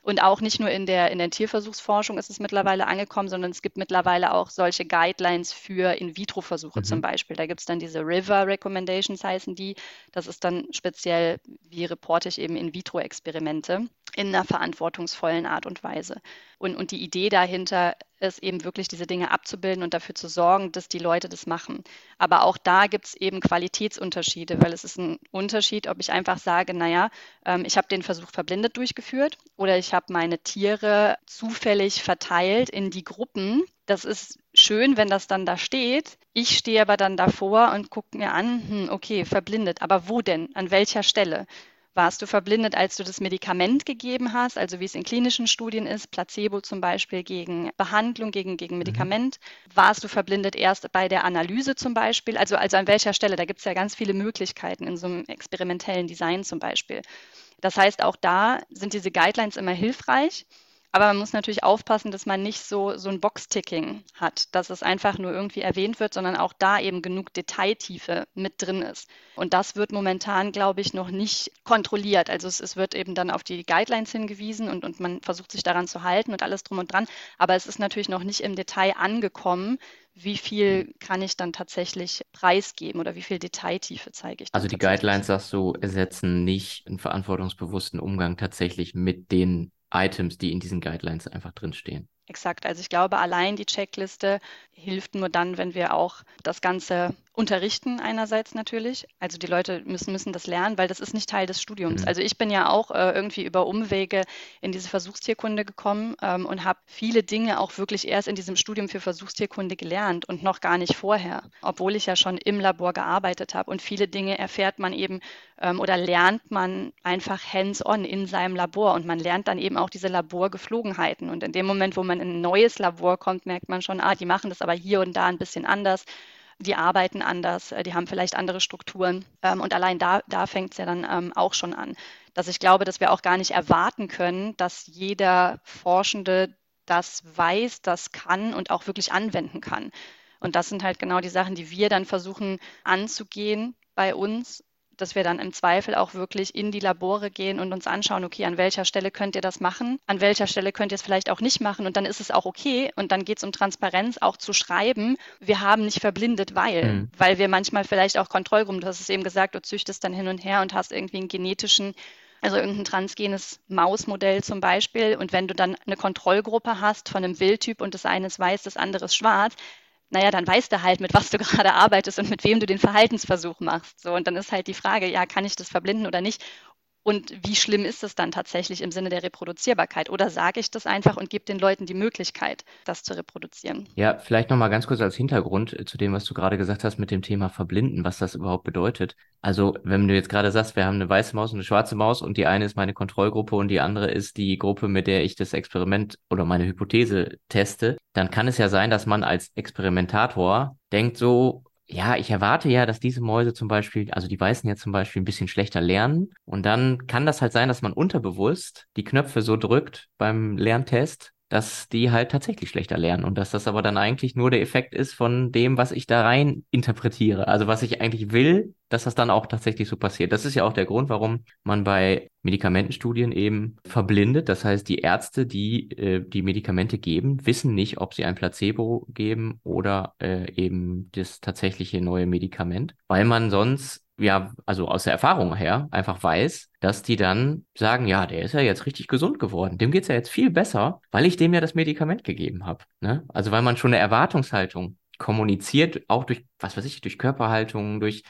Und auch nicht nur in der, in der Tierversuchsforschung ist es mittlerweile angekommen, sondern es gibt mittlerweile auch solche Guidelines für In-vitro-Versuche mhm. zum Beispiel. Da gibt es dann diese River Recommendations heißen die. Das ist dann speziell, wie reporte ich eben In-vitro-Experimente in einer verantwortungsvollen Art und Weise. Und, und die Idee dahinter ist eben wirklich diese Dinge abzubilden und dafür zu sorgen, dass die Leute das machen. Aber auch da gibt es eben Qualitätsunterschiede, weil es ist ein Unterschied, ob ich einfach sage, naja, ähm, ich habe den Versuch verblindet durchgeführt oder ich habe meine Tiere zufällig verteilt in die Gruppen. Das ist schön, wenn das dann da steht. Ich stehe aber dann davor und gucke mir an, hm, okay, verblindet. Aber wo denn? An welcher Stelle? Warst du verblindet, als du das Medikament gegeben hast, also wie es in klinischen Studien ist, Placebo zum Beispiel gegen Behandlung, gegen, gegen mhm. Medikament? Warst du verblindet erst bei der Analyse zum Beispiel? Also, also an welcher Stelle? Da gibt es ja ganz viele Möglichkeiten in so einem experimentellen Design zum Beispiel. Das heißt, auch da sind diese Guidelines immer hilfreich. Aber man muss natürlich aufpassen, dass man nicht so, so ein Box-Ticking hat, dass es einfach nur irgendwie erwähnt wird, sondern auch da eben genug Detailtiefe mit drin ist. Und das wird momentan, glaube ich, noch nicht kontrolliert. Also es, es wird eben dann auf die Guidelines hingewiesen und, und man versucht sich daran zu halten und alles drum und dran. Aber es ist natürlich noch nicht im Detail angekommen, wie viel kann ich dann tatsächlich preisgeben oder wie viel Detailtiefe zeige ich.
Also die Guidelines, sagst du, ersetzen nicht einen verantwortungsbewussten Umgang tatsächlich mit den Items, die in diesen Guidelines einfach drinstehen.
Exakt. Also ich glaube, allein die Checkliste hilft nur dann, wenn wir auch das Ganze unterrichten einerseits natürlich. Also die Leute müssen, müssen das lernen, weil das ist nicht Teil des Studiums. Mhm. Also ich bin ja auch äh, irgendwie über Umwege in diese Versuchstierkunde gekommen ähm, und habe viele Dinge auch wirklich erst in diesem Studium für Versuchstierkunde gelernt und noch gar nicht vorher, obwohl ich ja schon im Labor gearbeitet habe. Und viele Dinge erfährt man eben ähm, oder lernt man einfach hands-on in seinem Labor und man lernt dann eben auch diese Laborgeflogenheiten. Und in dem Moment, wo man in ein neues Labor kommt, merkt man schon, ah, die machen das aber hier und da ein bisschen anders die arbeiten anders, äh, die haben vielleicht andere Strukturen. Ähm, und allein da, da fängt es ja dann ähm, auch schon an, dass ich glaube, dass wir auch gar nicht erwarten können, dass jeder Forschende das weiß, das kann und auch wirklich anwenden kann. Und das sind halt genau die Sachen, die wir dann versuchen anzugehen bei uns dass wir dann im Zweifel auch wirklich in die Labore gehen und uns anschauen, okay, an welcher Stelle könnt ihr das machen, an welcher Stelle könnt ihr es vielleicht auch nicht machen und dann ist es auch okay und dann geht es um Transparenz, auch zu schreiben, wir haben nicht verblindet, weil, mhm. weil wir manchmal vielleicht auch Kontrollgruppen, du hast es eben gesagt, du züchtest dann hin und her und hast irgendwie einen genetischen also irgendein transgenes Mausmodell zum Beispiel. Und wenn du dann eine Kontrollgruppe hast von einem Wildtyp und das eine ist weiß, das andere ist schwarz, naja, dann weißt du halt, mit was du gerade arbeitest und mit wem du den Verhaltensversuch machst. So, und dann ist halt die Frage, ja, kann ich das verblinden oder nicht? Und wie schlimm ist es dann tatsächlich im Sinne der Reproduzierbarkeit? Oder sage ich das einfach und gebe den Leuten die Möglichkeit, das zu reproduzieren?
Ja, vielleicht nochmal ganz kurz als Hintergrund zu dem, was du gerade gesagt hast mit dem Thema Verblinden, was das überhaupt bedeutet. Also, wenn du jetzt gerade sagst, wir haben eine weiße Maus und eine schwarze Maus und die eine ist meine Kontrollgruppe und die andere ist die Gruppe, mit der ich das Experiment oder meine Hypothese teste, dann kann es ja sein, dass man als Experimentator denkt so, ja, ich erwarte ja, dass diese Mäuse zum Beispiel, also die Weißen ja zum Beispiel ein bisschen schlechter lernen. Und dann kann das halt sein, dass man unterbewusst die Knöpfe so drückt beim Lerntest, dass die halt tatsächlich schlechter lernen und dass das aber dann eigentlich nur der Effekt ist von dem, was ich da rein interpretiere. Also was ich eigentlich will, dass das dann auch tatsächlich so passiert. Das ist ja auch der Grund, warum man bei Medikamentenstudien eben verblindet. Das heißt, die Ärzte, die äh, die Medikamente geben, wissen nicht, ob sie ein Placebo geben oder äh, eben das tatsächliche neue Medikament, weil man sonst ja, also aus der Erfahrung her einfach weiß, dass die dann sagen, ja, der ist ja jetzt richtig gesund geworden, dem geht's ja jetzt viel besser, weil ich dem ja das Medikament gegeben habe. Ne? Also weil man schon eine Erwartungshaltung kommuniziert, auch durch, was weiß ich, durch Körperhaltung, durch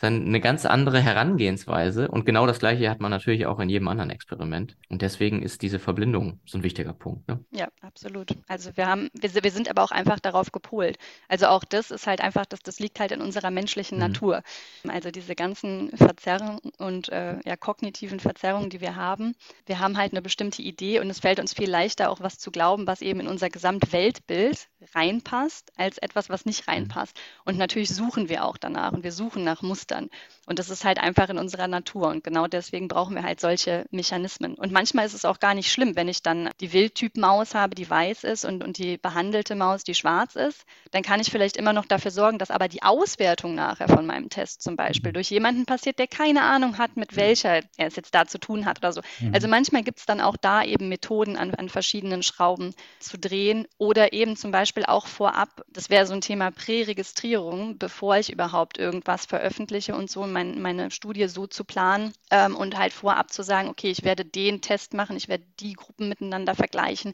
dann eine ganz andere Herangehensweise. Und genau das Gleiche hat man natürlich auch in jedem anderen Experiment. Und deswegen ist diese Verblindung so ein wichtiger Punkt. Ne?
Ja, absolut. Also wir haben, wir, wir, sind aber auch einfach darauf gepolt. Also auch das ist halt einfach, das, das liegt halt in unserer menschlichen mhm. Natur. Also diese ganzen Verzerrungen und äh, ja, kognitiven Verzerrungen, die wir haben. Wir haben halt eine bestimmte Idee und es fällt uns viel leichter, auch was zu glauben, was eben in unser Gesamtweltbild reinpasst, als etwas, was nicht mhm. reinpasst. Und natürlich suchen wir auch danach und wir suchen nach Mustern Mustern. Und das ist halt einfach in unserer Natur. Und genau deswegen brauchen wir halt solche Mechanismen. Und manchmal ist es auch gar nicht schlimm, wenn ich dann die Wildtyp-Maus habe, die weiß ist und, und die behandelte Maus, die schwarz ist. Dann kann ich vielleicht immer noch dafür sorgen, dass aber die Auswertung nachher von meinem Test zum Beispiel mhm. durch jemanden passiert, der keine Ahnung hat, mit welcher er es jetzt da zu tun hat oder so. Mhm. Also manchmal gibt es dann auch da eben Methoden an, an verschiedenen Schrauben zu drehen oder eben zum Beispiel auch vorab, das wäre so ein Thema Präregistrierung, bevor ich überhaupt irgendwas veröffentliche und so, mein, meine Studie so zu planen ähm, und halt vorab zu sagen, okay, ich werde den Test machen, ich werde die Gruppen miteinander vergleichen,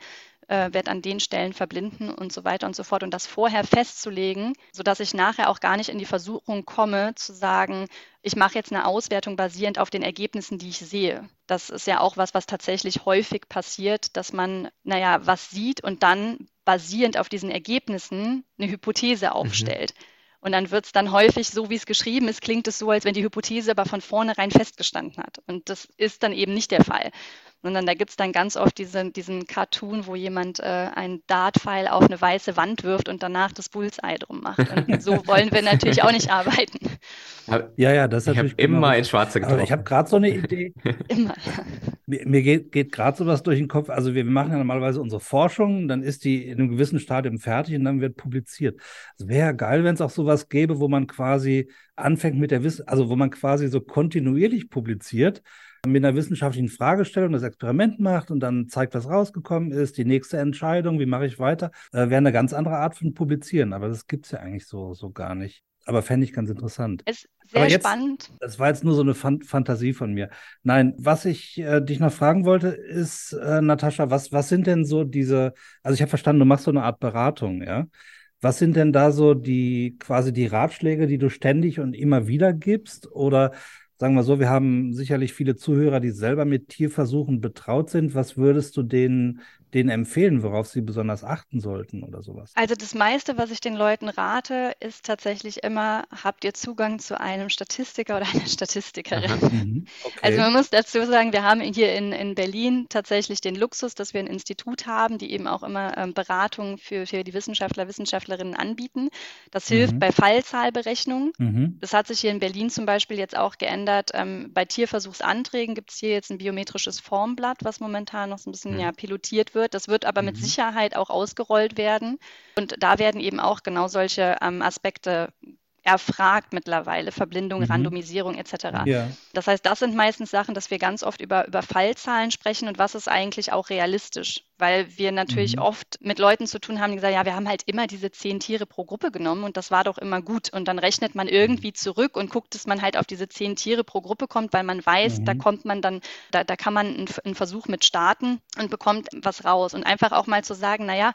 äh, werde an den Stellen verblinden und so weiter und so fort und das vorher festzulegen, sodass ich nachher auch gar nicht in die Versuchung komme zu sagen, ich mache jetzt eine Auswertung basierend auf den Ergebnissen, die ich sehe. Das ist ja auch was, was tatsächlich häufig passiert, dass man, naja, was sieht und dann basierend auf diesen Ergebnissen eine Hypothese mhm. aufstellt. Mhm. Und dann wird es dann häufig, so wie es geschrieben ist, klingt es so, als wenn die Hypothese aber von vornherein festgestanden hat. Und das ist dann eben nicht der Fall sondern da gibt es dann ganz oft diese, diesen Cartoon, wo jemand äh, einen Dart-Pfeil auf eine weiße Wand wirft und danach das Bullseye drum macht. Und so wollen wir natürlich auch nicht arbeiten.
Ja, ja, das ist
ich. Genau immer ins Schwarze
getroffen. Aber ich habe gerade so eine Idee. immer. Mir, mir geht, geht gerade so was durch den Kopf. Also wir machen ja normalerweise unsere Forschung, dann ist die in einem gewissen Stadium fertig und dann wird publiziert. Es wäre geil, wenn es auch sowas gäbe, wo man quasi anfängt mit der Wissen, also wo man quasi so kontinuierlich publiziert mit einer wissenschaftlichen Fragestellung das Experiment macht und dann zeigt, was rausgekommen ist, die nächste Entscheidung, wie mache ich weiter, äh, wäre eine ganz andere Art von Publizieren. Aber das gibt es ja eigentlich so, so gar nicht. Aber fände ich ganz interessant.
Ist sehr Aber jetzt, spannend.
Das war jetzt nur so eine Fan Fantasie von mir. Nein, was ich äh, dich noch fragen wollte, ist, äh, Natascha, was, was sind denn so diese, also ich habe verstanden, du machst so eine Art Beratung, ja? Was sind denn da so die quasi die Ratschläge, die du ständig und immer wieder gibst? Oder sagen wir so, wir haben sicherlich viele Zuhörer, die selber mit Tierversuchen betraut sind. Was würdest du denen denen empfehlen, worauf sie besonders achten sollten oder sowas?
Also das meiste, was ich den Leuten rate, ist tatsächlich immer, habt ihr Zugang zu einem Statistiker oder einer Statistikerin? Mhm. Okay. Also man muss dazu sagen, wir haben hier in, in Berlin tatsächlich den Luxus, dass wir ein Institut haben, die eben auch immer ähm, Beratungen für, für die Wissenschaftler, Wissenschaftlerinnen anbieten. Das hilft mhm. bei Fallzahlberechnungen. Mhm. Das hat sich hier in Berlin zum Beispiel jetzt auch geändert. Ähm, bei Tierversuchsanträgen gibt es hier jetzt ein biometrisches Formblatt, was momentan noch so ein bisschen mhm. ja, pilotiert wird wird. Das wird aber mhm. mit Sicherheit auch ausgerollt werden. Und da werden eben auch genau solche ähm, Aspekte erfragt mittlerweile, Verblindung, mhm. Randomisierung etc. Ja. Das heißt, das sind meistens Sachen, dass wir ganz oft über, über Fallzahlen sprechen und was ist eigentlich auch realistisch, weil wir natürlich mhm. oft mit Leuten zu tun haben, die sagen, ja, wir haben halt immer diese zehn Tiere pro Gruppe genommen und das war doch immer gut und dann rechnet man irgendwie mhm. zurück und guckt, dass man halt auf diese zehn Tiere pro Gruppe kommt, weil man weiß, mhm. da kommt man dann, da, da kann man einen, einen Versuch mit starten und bekommt was raus und einfach auch mal zu sagen, naja,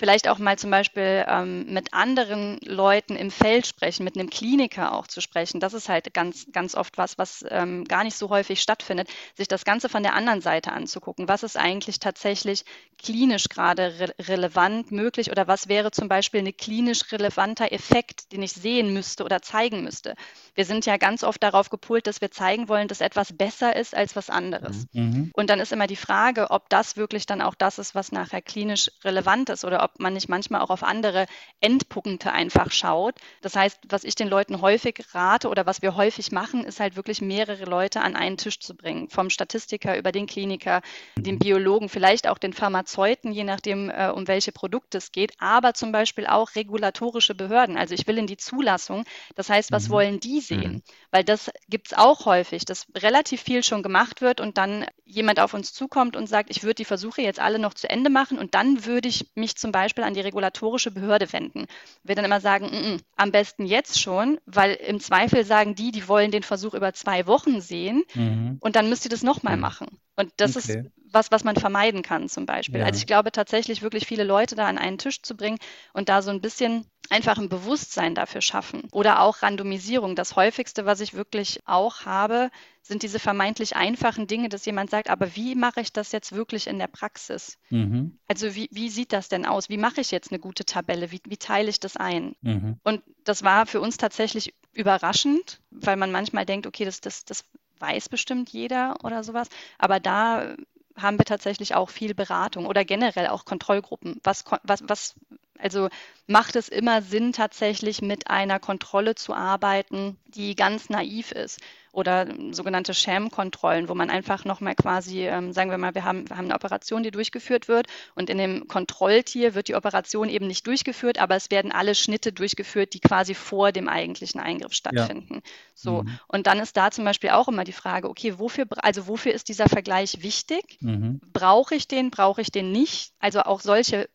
vielleicht auch mal zum Beispiel ähm, mit anderen Leuten im Feld sprechen, mit einem Kliniker auch zu sprechen. Das ist halt ganz, ganz oft was, was ähm, gar nicht so häufig stattfindet, sich das Ganze von der anderen Seite anzugucken. Was ist eigentlich tatsächlich klinisch gerade re relevant möglich oder was wäre zum Beispiel ein klinisch relevanter Effekt, den ich sehen müsste oder zeigen müsste? Wir sind ja ganz oft darauf gepolt, dass wir zeigen wollen, dass etwas besser ist als was anderes. Mhm. mhm. Und dann ist immer die Frage, ob das wirklich dann auch das ist, was nachher klinisch relevant ist oder ob ob man nicht manchmal auch auf andere Endpunkte einfach schaut. Das heißt, was ich den Leuten häufig rate oder was wir häufig machen, ist halt wirklich mehrere Leute an einen Tisch zu bringen. Vom Statistiker über den Kliniker, den Biologen, vielleicht auch den Pharmazeuten, je nachdem, äh, um welche Produkte es geht, aber zum Beispiel auch regulatorische Behörden. Also ich will in die Zulassung. Das heißt, was mhm. wollen die sehen? Mhm. Weil das gibt es auch häufig, dass relativ viel schon gemacht wird und dann jemand auf uns zukommt und sagt, ich würde die Versuche jetzt alle noch zu Ende machen und dann würde ich mich zum Beispiel an die regulatorische Behörde wenden. Wir dann immer sagen, n -n, am besten jetzt schon, weil im Zweifel sagen die, die wollen den Versuch über zwei Wochen sehen mhm. und dann müsst ihr das nochmal mhm. machen. Und das okay. ist was, was man vermeiden kann zum Beispiel. Ja. Also ich glaube tatsächlich wirklich viele Leute da an einen Tisch zu bringen und da so ein bisschen einfach ein Bewusstsein dafür schaffen. Oder auch Randomisierung. Das häufigste, was ich wirklich auch habe, sind diese vermeintlich einfachen Dinge, dass jemand sagt, aber wie mache ich das jetzt wirklich in der Praxis? Mhm. Also wie, wie sieht das denn aus? Wie mache ich jetzt eine gute Tabelle? Wie, wie teile ich das ein? Mhm. Und das war für uns tatsächlich überraschend, weil man manchmal denkt, okay, das, das, das weiß bestimmt jeder oder sowas. Aber da haben wir tatsächlich auch viel Beratung oder generell auch Kontrollgruppen. Was, was, was, also macht es immer Sinn, tatsächlich mit einer Kontrolle zu arbeiten, die ganz naiv ist? Oder sogenannte Sham-Kontrollen, wo man einfach nochmal quasi, ähm, sagen wir mal, wir haben, wir haben eine Operation, die durchgeführt wird und in dem Kontrolltier wird die Operation eben nicht durchgeführt, aber es werden alle Schnitte durchgeführt, die quasi vor dem eigentlichen Eingriff stattfinden. Ja. So. Mhm. Und dann ist da zum Beispiel auch immer die Frage, okay, wofür, also wofür ist dieser Vergleich wichtig? Mhm. Brauche ich den, brauche ich den nicht? Also auch solche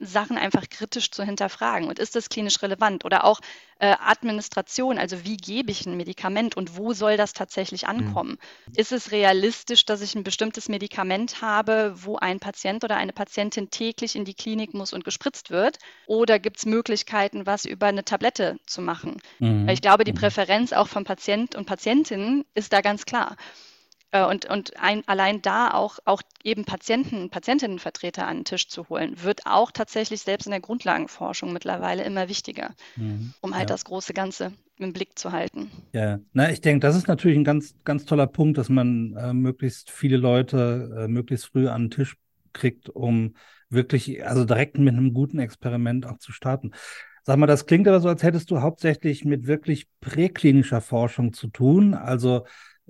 Sachen einfach kritisch zu hinterfragen. Und ist das klinisch relevant? Oder auch äh, Administration, also wie gebe ich ein Medikament und wo soll das tatsächlich mhm. ankommen? Mhm. Ist es realistisch, dass ich ein bestimmtes Medikament habe, wo ein Patient oder eine Patientin täglich in die Klinik muss und gespritzt wird? Oder gibt es Möglichkeiten, was über eine Tablette zu machen? Mhm. Ich glaube, die mhm. Präferenz auch von Patient und Patientinnen ist da ganz klar. Äh, und, und ein, allein da auch, auch eben Patienten, Patientinnenvertreter an den Tisch zu holen, wird auch tatsächlich selbst in der Grundlagenforschung mittlerweile immer wichtiger, mhm. um halt ja. das große Ganze im Blick zu halten.
Ja, na, ich denke, das ist natürlich ein ganz, ganz toller Punkt, dass man äh, möglichst viele Leute äh, möglichst früh an den Tisch kriegt, um wirklich, also direkt mit einem guten Experiment auch zu starten. Sag mal, das klingt aber so, als hättest du hauptsächlich mit wirklich präklinischer Forschung zu tun, also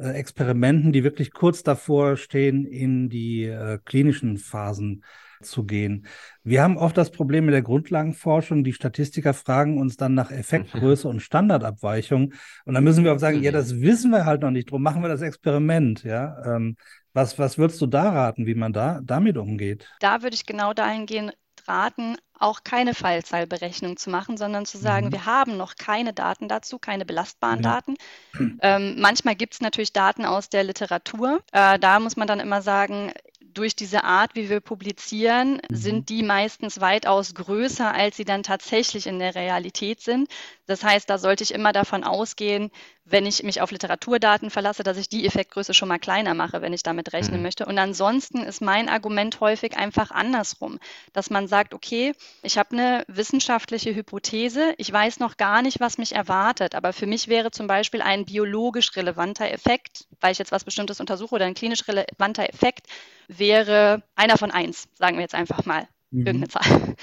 Experimenten, die wirklich kurz davor stehen, in die äh, klinischen Phasen zu gehen. Wir haben oft das Problem mit der Grundlagenforschung. Die Statistiker fragen uns dann nach Effektgröße und Standardabweichung. Und dann müssen wir auch sagen, ja, das wissen wir halt noch nicht. Drum machen wir das Experiment. Ja, ähm, was, was würdest du da raten, wie man da damit umgeht?
Da würde ich genau dahin gehen, raten, auch keine Fallzahlberechnung zu machen, sondern zu sagen, mhm. wir haben noch keine Daten dazu, keine belastbaren ja. Daten. Ähm, manchmal gibt es natürlich Daten aus der Literatur. Äh, da muss man dann immer sagen, durch diese Art, wie wir publizieren, mhm. sind die meistens weitaus größer, als sie dann tatsächlich in der Realität sind. Das heißt, da sollte ich immer davon ausgehen, wenn ich mich auf Literaturdaten verlasse, dass ich die Effektgröße schon mal kleiner mache, wenn ich damit rechnen mhm. möchte. Und ansonsten ist mein Argument häufig einfach andersrum, dass man sagt, okay, ich habe eine wissenschaftliche Hypothese, ich weiß noch gar nicht, was mich erwartet, aber für mich wäre zum Beispiel ein biologisch relevanter Effekt, weil ich jetzt was Bestimmtes untersuche oder ein klinisch relevanter Effekt, wäre einer von eins, sagen wir jetzt einfach mal. Mhm. Irgendeine Zahl.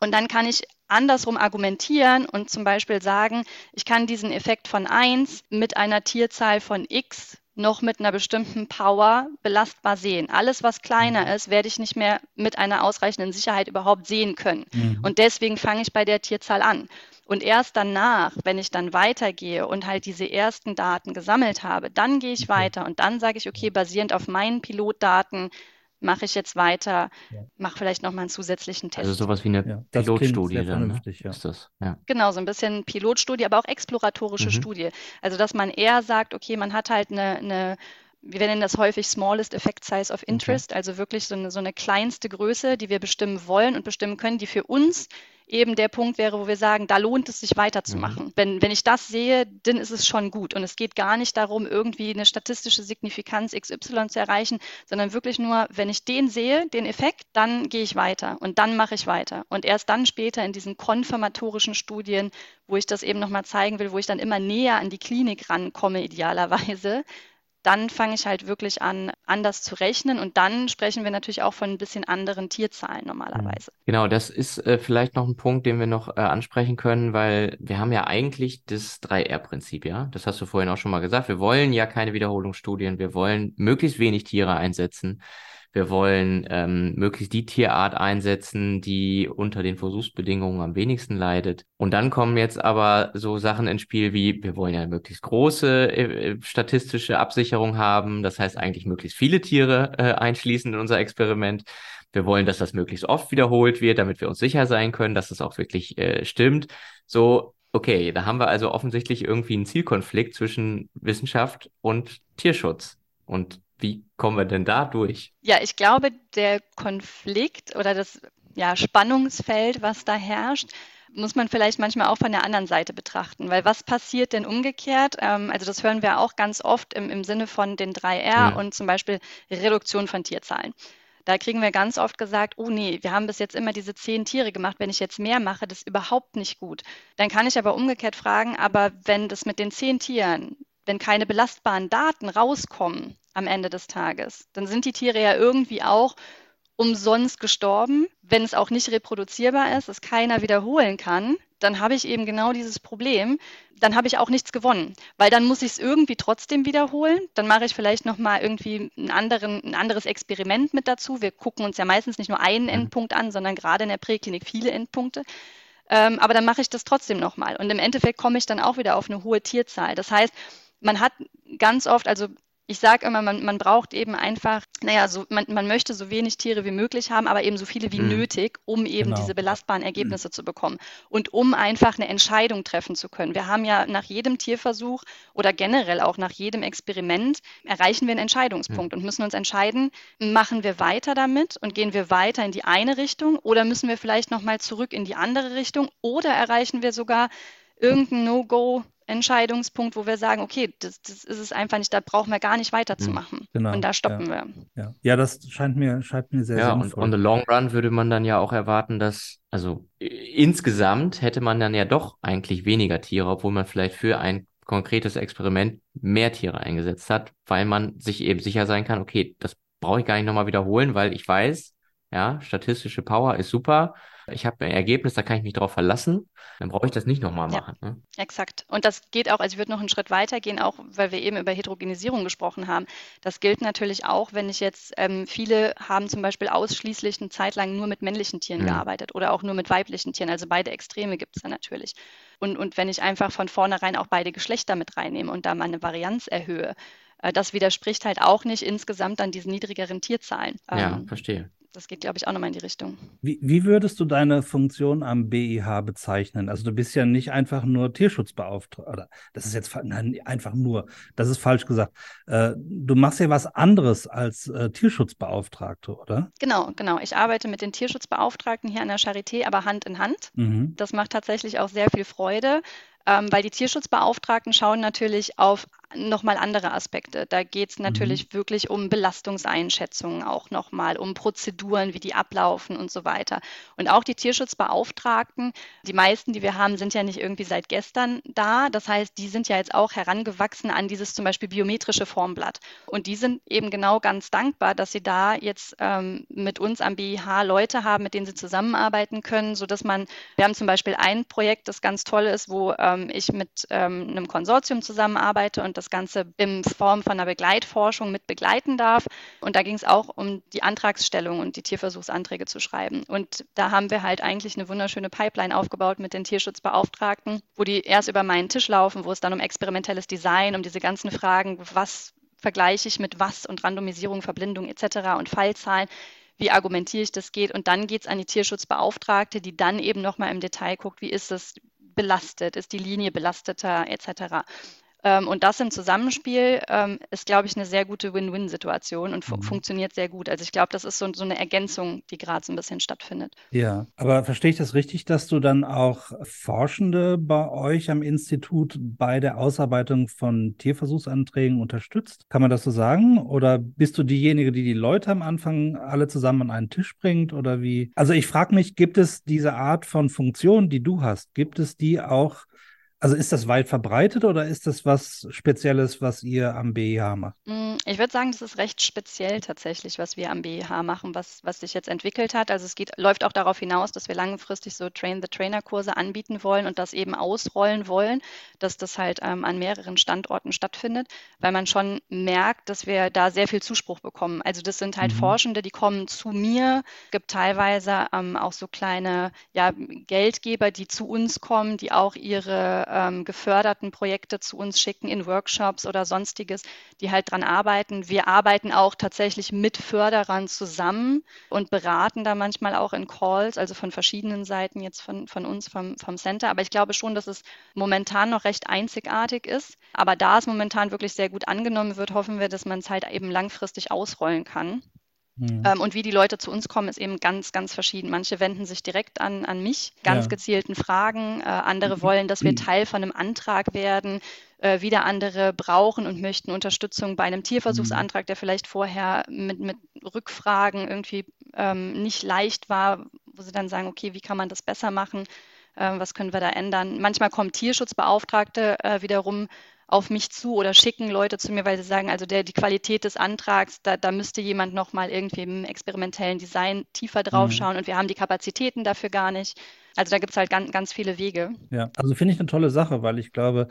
Und dann kann ich andersrum argumentieren und zum Beispiel sagen, ich kann diesen Effekt von 1 mit einer Tierzahl von x noch mit einer bestimmten Power belastbar sehen. Alles, was kleiner mhm. ist, werde ich nicht mehr mit einer ausreichenden Sicherheit überhaupt sehen können. Mhm. Und deswegen fange ich bei der Tierzahl an. Und erst danach, wenn ich dann weitergehe und halt diese ersten Daten gesammelt habe, dann gehe ich weiter und dann sage ich, okay, basierend auf meinen Pilotdaten mache ich jetzt weiter, ja. mache vielleicht nochmal einen zusätzlichen Test.
Also sowas wie eine ja, Pilotstudie dann, ne? ja. ist das.
Ja. Genau, so ein bisschen Pilotstudie, aber auch exploratorische mhm. Studie. Also dass man eher sagt, okay, man hat halt eine, eine wir nennen das häufig Smallest Effect Size of Interest, okay. also wirklich so eine, so eine kleinste Größe, die wir bestimmen wollen und bestimmen können, die für uns eben der Punkt wäre, wo wir sagen, da lohnt es sich weiterzumachen. Mhm. Wenn, wenn ich das sehe, dann ist es schon gut. Und es geht gar nicht darum, irgendwie eine statistische Signifikanz XY zu erreichen, sondern wirklich nur, wenn ich den sehe, den Effekt, dann gehe ich weiter und dann mache ich weiter. Und erst dann später in diesen konfirmatorischen Studien, wo ich das eben nochmal zeigen will, wo ich dann immer näher an die Klinik rankomme, idealerweise, dann fange ich halt wirklich an, anders zu rechnen. Und dann sprechen wir natürlich auch von ein bisschen anderen Tierzahlen normalerweise.
Mhm. Genau, das ist äh, vielleicht noch ein Punkt, den wir noch äh, ansprechen können, weil wir haben ja eigentlich das 3R-Prinzip, ja. Das hast du vorhin auch schon mal gesagt. Wir wollen ja keine Wiederholungsstudien. Wir wollen möglichst wenig Tiere einsetzen. Wir wollen ähm, möglichst die Tierart einsetzen, die unter den Versuchsbedingungen am wenigsten leidet. Und dann kommen jetzt aber so Sachen ins Spiel wie, wir wollen ja möglichst große äh, statistische Absicherung haben. Das heißt eigentlich möglichst viele Tiere äh, einschließen in unser Experiment. Wir wollen, dass das möglichst oft wiederholt wird, damit wir uns sicher sein können, dass das auch wirklich äh, stimmt. So, okay, da haben wir also offensichtlich irgendwie einen Zielkonflikt zwischen Wissenschaft und Tierschutz. Und wie kommen wir denn da durch?
Ja, ich glaube, der Konflikt oder das ja, Spannungsfeld, was da herrscht, muss man vielleicht manchmal auch von der anderen Seite betrachten. Weil was passiert denn umgekehrt? Ähm, also das hören wir auch ganz oft im, im Sinne von den 3R ja. und zum Beispiel Reduktion von Tierzahlen. Da kriegen wir ganz oft gesagt, oh nee, wir haben bis jetzt immer diese zehn Tiere gemacht. Wenn ich jetzt mehr mache, das ist überhaupt nicht gut. Dann kann ich aber umgekehrt fragen, aber wenn das mit den zehn Tieren, wenn keine belastbaren Daten rauskommen, am Ende des Tages. Dann sind die Tiere ja irgendwie auch umsonst gestorben. Wenn es auch nicht reproduzierbar ist, es keiner wiederholen kann, dann habe ich eben genau dieses Problem. Dann habe ich auch nichts gewonnen, weil dann muss ich es irgendwie trotzdem wiederholen. Dann mache ich vielleicht noch mal irgendwie einen anderen, ein anderes Experiment mit dazu. Wir gucken uns ja meistens nicht nur einen mhm. Endpunkt an, sondern gerade in der Präklinik viele Endpunkte. Ähm, aber dann mache ich das trotzdem noch mal. Und im Endeffekt komme ich dann auch wieder auf eine hohe Tierzahl. Das heißt, man hat ganz oft, also ich sage immer, man, man braucht eben einfach, naja, so, man, man möchte so wenig Tiere wie möglich haben, aber eben so viele wie mhm. nötig, um eben genau. diese belastbaren Ergebnisse mhm. zu bekommen und um einfach eine Entscheidung treffen zu können. Wir haben ja nach jedem Tierversuch oder generell auch nach jedem Experiment erreichen wir einen Entscheidungspunkt mhm. und müssen uns entscheiden, machen wir weiter damit und gehen wir weiter in die eine Richtung oder müssen wir vielleicht nochmal zurück in die andere Richtung oder erreichen wir sogar irgendein No-Go Entscheidungspunkt, wo wir sagen, okay, das, das ist es einfach nicht, da brauchen wir gar nicht weiterzumachen. Hm, genau, und da stoppen
ja,
wir.
Ja. ja, das scheint mir, scheint mir sehr ja, sinnvoll.
Ja, und on the long run würde man dann ja auch erwarten, dass, also insgesamt hätte man dann ja doch eigentlich weniger Tiere, obwohl man vielleicht für ein konkretes Experiment mehr Tiere eingesetzt hat, weil man sich eben sicher sein kann, okay, das brauche ich gar nicht nochmal wiederholen, weil ich weiß, ja, statistische Power ist super ich habe ein Ergebnis, da kann ich mich darauf verlassen, dann brauche ich das nicht nochmal machen. Ja,
ne? Exakt. Und das geht auch, also ich würde noch einen Schritt weiter gehen, auch weil wir eben über Heterogenisierung gesprochen haben. Das gilt natürlich auch, wenn ich jetzt, ähm, viele haben zum Beispiel ausschließlich eine Zeit lang nur mit männlichen Tieren mhm. gearbeitet oder auch nur mit weiblichen Tieren. Also beide Extreme gibt es da natürlich. Und, und wenn ich einfach von vornherein auch beide Geschlechter mit reinnehme und da mal eine Varianz erhöhe, äh, das widerspricht halt auch nicht insgesamt an diesen niedrigeren Tierzahlen.
Ja, ähm, verstehe
das geht, glaube ich, auch nochmal in die Richtung.
Wie, wie würdest du deine Funktion am BIH bezeichnen? Also du bist ja nicht einfach nur Tierschutzbeauftragter. Das ist jetzt nein, einfach nur, das ist falsch gesagt. Äh, du machst ja was anderes als äh, Tierschutzbeauftragte, oder?
Genau, genau. Ich arbeite mit den Tierschutzbeauftragten hier an der Charité, aber Hand in Hand. Mhm. Das macht tatsächlich auch sehr viel Freude ähm, weil die Tierschutzbeauftragten schauen natürlich auf nochmal andere Aspekte. Da geht es natürlich mhm. wirklich um Belastungseinschätzungen auch nochmal, um Prozeduren, wie die ablaufen und so weiter. Und auch die Tierschutzbeauftragten, die meisten, die wir haben, sind ja nicht irgendwie seit gestern da. Das heißt, die sind ja jetzt auch herangewachsen an dieses zum Beispiel biometrische Formblatt. Und die sind eben genau ganz dankbar, dass sie da jetzt ähm, mit uns am BIH Leute haben, mit denen sie zusammenarbeiten können, sodass man, wir haben zum Beispiel ein Projekt, das ganz toll ist, wo ähm, ich mit ähm, einem Konsortium zusammenarbeite und das Ganze in Form von einer Begleitforschung mit begleiten darf. Und da ging es auch um die Antragsstellung und die Tierversuchsanträge zu schreiben. Und da haben wir halt eigentlich eine wunderschöne Pipeline aufgebaut mit den Tierschutzbeauftragten, wo die erst über meinen Tisch laufen, wo es dann um experimentelles Design, um diese ganzen Fragen, was vergleiche ich mit was und Randomisierung, Verblindung etc. und Fallzahlen wie argumentiere ich das geht. Und dann geht es an die Tierschutzbeauftragte, die dann eben nochmal im Detail guckt, wie ist es belastet, ist die Linie belasteter etc. Ähm, und das im Zusammenspiel ähm, ist, glaube ich, eine sehr gute Win-Win-Situation und fu mhm. funktioniert sehr gut. Also ich glaube, das ist so, so eine Ergänzung, die gerade so ein bisschen stattfindet.
Ja, aber verstehe ich das richtig, dass du dann auch Forschende bei euch am Institut bei der Ausarbeitung von Tierversuchsanträgen unterstützt? Kann man das so sagen? Oder bist du diejenige, die die Leute am Anfang alle zusammen an einen Tisch bringt? Oder wie? Also ich frage mich, gibt es diese Art von Funktion, die du hast, gibt es die auch also ist das weit verbreitet oder ist das was Spezielles, was ihr am BIH macht?
Mm, ich würde sagen, das ist recht speziell tatsächlich, was wir am BIH machen, was, was sich jetzt entwickelt hat. Also es geht, läuft auch darauf hinaus, dass wir langfristig so Train-the-Trainer-Kurse anbieten wollen und das eben ausrollen wollen, dass das halt ähm, an mehreren Standorten stattfindet, weil man schon merkt, dass wir da sehr viel Zuspruch bekommen. Also das sind halt mhm. Forschende, die kommen zu mir. Es gibt teilweise ähm, auch so kleine ja, Geldgeber, die zu uns kommen, die auch ihre ähm, geförderten Projekte zu uns schicken in Workshops oder sonstiges, die halt dran arbeiten. Wir arbeiten auch tatsächlich mit Förderern zusammen und beraten da manchmal auch in Calls, also von verschiedenen Seiten jetzt von, von uns vom, vom Center. Aber ich glaube schon, dass es momentan noch recht einzigartig ist. Aber da es momentan wirklich sehr gut angenommen wird, hoffen wir, dass man es halt eben langfristig ausrollen kann. Mhm. Ähm, und wie die Leute zu uns kommen, ist eben ganz, ganz verschieden. Manche wenden sich direkt an, an mich, ganz ja. gezielten Fragen. Äh, andere mhm. wollen, dass wir Teil von einem Antrag werden. Äh, wieder andere brauchen und möchten Unterstützung bei einem Tierversuchsantrag, der vielleicht vorher mit, mit Rückfragen irgendwie ähm, nicht leicht war, wo sie dann sagen, okay, wie kann man das besser machen? Äh, was können wir da ändern? Manchmal kommen Tierschutzbeauftragte äh, wiederum auf mich zu oder schicken Leute zu mir, weil sie sagen, also der, die Qualität des Antrags, da, da müsste jemand nochmal irgendwie im experimentellen Design tiefer draufschauen mhm. und wir haben die Kapazitäten dafür gar nicht. Also da gibt es halt ganz, ganz viele Wege.
Ja, also finde ich eine tolle Sache, weil ich glaube,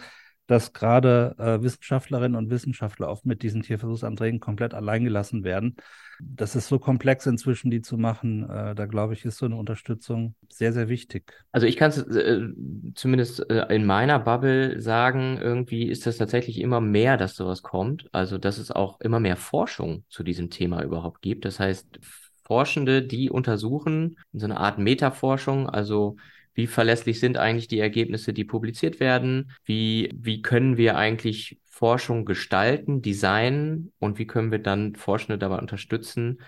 dass gerade äh, Wissenschaftlerinnen und Wissenschaftler oft mit diesen Tierversuchsanträgen komplett alleingelassen werden. Das ist so komplex inzwischen, die zu machen. Äh, da glaube ich, ist so eine Unterstützung sehr, sehr wichtig.
Also ich kann es äh, zumindest äh, in meiner Bubble sagen, irgendwie ist das tatsächlich immer mehr, dass sowas kommt. Also dass es auch immer mehr Forschung zu diesem Thema überhaupt gibt. Das heißt, Forschende, die untersuchen, so eine Art Metaforschung, also wie verlässlich sind eigentlich die Ergebnisse, die publiziert werden? Wie, wie können wir eigentlich Forschung gestalten, designen und wie können wir dann Forschende dabei unterstützen,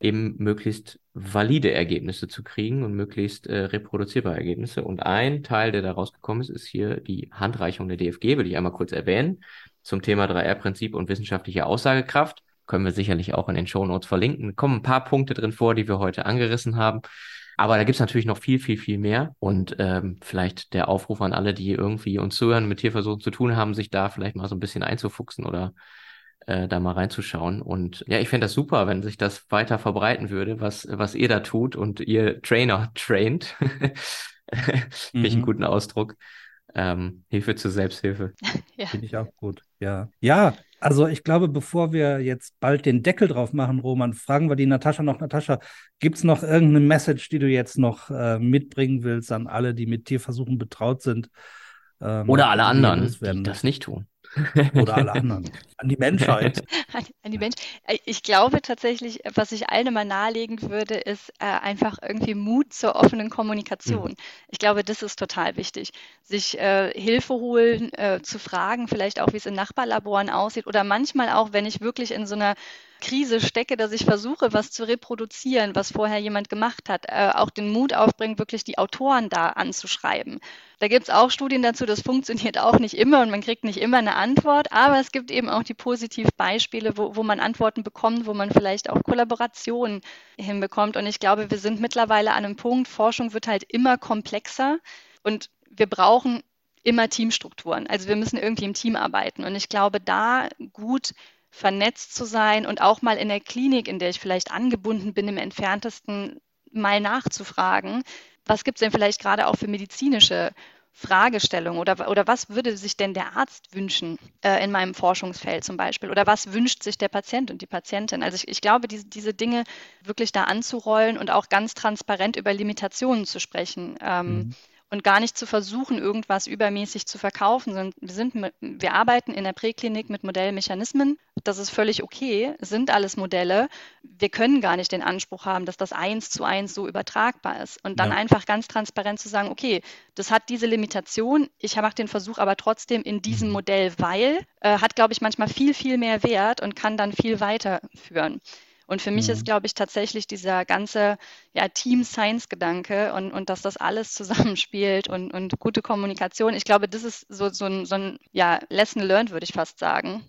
eben möglichst valide Ergebnisse zu kriegen und möglichst äh, reproduzierbare Ergebnisse. Und ein Teil, der da rausgekommen ist, ist hier die Handreichung der DFG, will ich einmal kurz erwähnen, zum Thema 3R-Prinzip und wissenschaftliche Aussagekraft. Können wir sicherlich auch in den Show Notes verlinken. Kommen ein paar Punkte drin vor, die wir heute angerissen haben. Aber da gibt's natürlich noch viel, viel, viel mehr. Und ähm, vielleicht der Aufruf an alle, die irgendwie uns zuhören, mit Tierversuchen zu tun haben, sich da vielleicht mal so ein bisschen einzufuchsen oder äh, da mal reinzuschauen. Und ja, ich fände das super, wenn sich das weiter verbreiten würde, was, was ihr da tut und ihr Trainer traint. Finde ich einen mhm. guten Ausdruck. Ähm, Hilfe zur Selbsthilfe.
ja. Finde ich auch gut. Ja. Ja, also ich glaube, bevor wir jetzt bald den Deckel drauf machen, Roman, fragen wir die Natascha noch. Natascha, gibt es noch irgendeine Message, die du jetzt noch äh, mitbringen willst an alle, die mit Tierversuchen betraut sind?
Ähm, Oder alle anderen, die das nicht tun.
Oder alle anderen. An die Menschheit.
an, an, die Menschheit. Äh, ich glaube tatsächlich, was ich allen immer nahelegen würde, ist äh, einfach irgendwie Mut zur offenen Kommunikation. Mhm. Ich glaube, das ist total wichtig. Sich äh, Hilfe holen, äh, zu fragen, vielleicht auch, wie es in Nachbarlaboren aussieht oder manchmal auch, wenn ich wirklich in so einer Krise stecke, dass ich versuche, was zu reproduzieren, was vorher jemand gemacht hat, äh, auch den Mut aufbringen, wirklich die Autoren da anzuschreiben. Da gibt es auch Studien dazu, das funktioniert auch nicht immer und man kriegt nicht immer eine Antwort, aber es gibt eben auch die positiven Beispiele, wo, wo man Antworten bekommt, wo man vielleicht auch Kollaborationen hinbekommt. Und ich glaube, wir sind mittlerweile an einem Punkt, Forschung wird halt immer komplexer und wir brauchen immer Teamstrukturen. Also wir müssen irgendwie im Team arbeiten. Und ich glaube, da gut vernetzt zu sein und auch mal in der Klinik, in der ich vielleicht angebunden bin, im entferntesten mal nachzufragen, was gibt es denn vielleicht gerade auch für medizinische Fragestellungen oder, oder was würde sich denn der Arzt wünschen äh, in meinem Forschungsfeld zum Beispiel oder was wünscht sich der Patient und die Patientin. Also ich, ich glaube, diese, diese Dinge wirklich da anzurollen und auch ganz transparent über Limitationen zu sprechen. Ähm, mhm und gar nicht zu versuchen, irgendwas übermäßig zu verkaufen, sondern wir, sind, wir arbeiten in der Präklinik mit Modellmechanismen. Das ist völlig okay, es sind alles Modelle. Wir können gar nicht den Anspruch haben, dass das eins zu eins so übertragbar ist. Und dann ja. einfach ganz transparent zu sagen, okay, das hat diese Limitation, ich mache den Versuch aber trotzdem in diesem mhm. Modell, weil, äh, hat, glaube ich, manchmal viel, viel mehr Wert und kann dann viel weiterführen. Und für mich mhm. ist, glaube ich, tatsächlich dieser ganze ja, Team-Science-Gedanke und, und dass das alles zusammenspielt und, und gute Kommunikation. Ich glaube, das ist so, so ein, so ein ja, Lesson learned, würde ich fast sagen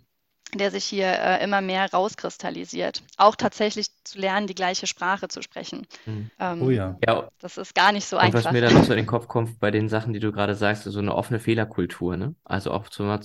der sich hier äh, immer mehr rauskristallisiert. Auch tatsächlich zu lernen, die gleiche Sprache zu sprechen.
Mhm. Ähm, oh ja. ja.
Das ist gar nicht so
und
einfach.
Was mir dann noch so in den Kopf kommt bei den Sachen, die du gerade sagst, so eine offene Fehlerkultur. Ne? Also auch zu, äh,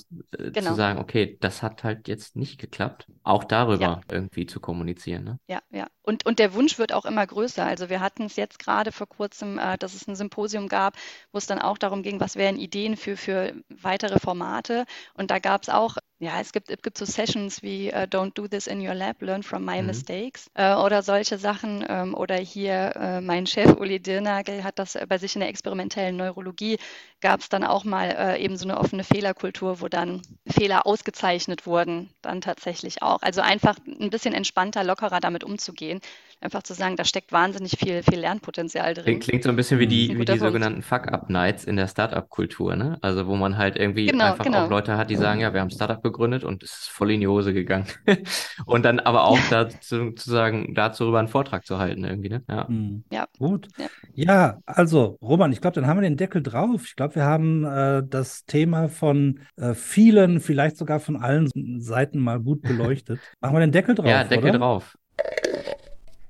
genau. zu sagen, okay, das hat halt jetzt nicht geklappt. Auch darüber ja. irgendwie zu kommunizieren. Ne?
Ja, ja. Und, und der Wunsch wird auch immer größer. Also wir hatten es jetzt gerade vor kurzem, äh, dass es ein Symposium gab, wo es dann auch darum ging, was wären Ideen für, für weitere Formate. Und da gab es auch ja, es gibt, es gibt so Sessions wie uh, Don't do this in your lab, learn from my mhm. mistakes äh, oder solche Sachen. Ähm, oder hier äh, mein Chef Uli Dirnagel hat das bei sich in der experimentellen Neurologie, gab es dann auch mal äh, eben so eine offene Fehlerkultur, wo dann Fehler ausgezeichnet wurden, dann tatsächlich auch. Also einfach ein bisschen entspannter, lockerer damit umzugehen einfach zu sagen, da steckt wahnsinnig viel, viel Lernpotenzial drin.
Klingt, klingt so ein bisschen wie die, wie die sogenannten Fuck-Up-Nights in der Startup-Kultur, ne? Also wo man halt irgendwie genau, einfach genau. auch Leute hat, die sagen, ja, wir haben Startup gegründet und es ist voll in die Hose gegangen. und dann aber auch dazu zu sagen, dazu darüber einen Vortrag zu halten irgendwie, ne?
Ja. Mhm. ja. Gut. Ja. ja, also Roman, ich glaube, dann haben wir den Deckel drauf. Ich glaube, wir haben äh, das Thema von äh, vielen, vielleicht sogar von allen Seiten mal gut beleuchtet. Machen wir den Deckel drauf.
Ja, Deckel
oder?
drauf.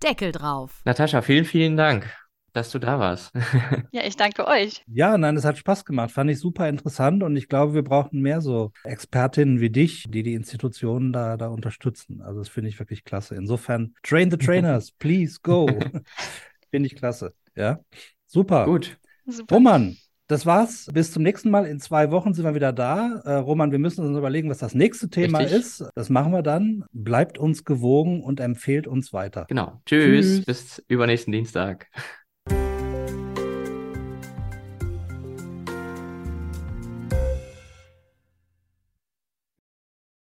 Deckel drauf.
Natascha, vielen, vielen Dank, dass du da warst.
ja, ich danke euch.
Ja, nein, es hat Spaß gemacht. Fand ich super interessant und ich glaube, wir brauchen mehr so Expertinnen wie dich, die die Institutionen da, da unterstützen. Also das finde ich wirklich klasse. Insofern, train the trainers, please go. finde ich klasse. Ja, super.
Gut.
Super. Roman, das war's. Bis zum nächsten Mal. In zwei Wochen sind wir wieder da. Äh, Roman, wir müssen uns überlegen, was das nächste Thema Richtig. ist. Das machen wir dann. Bleibt uns gewogen und empfehlt uns weiter.
Genau. Tschüss. Tschüss. Bis übernächsten Dienstag.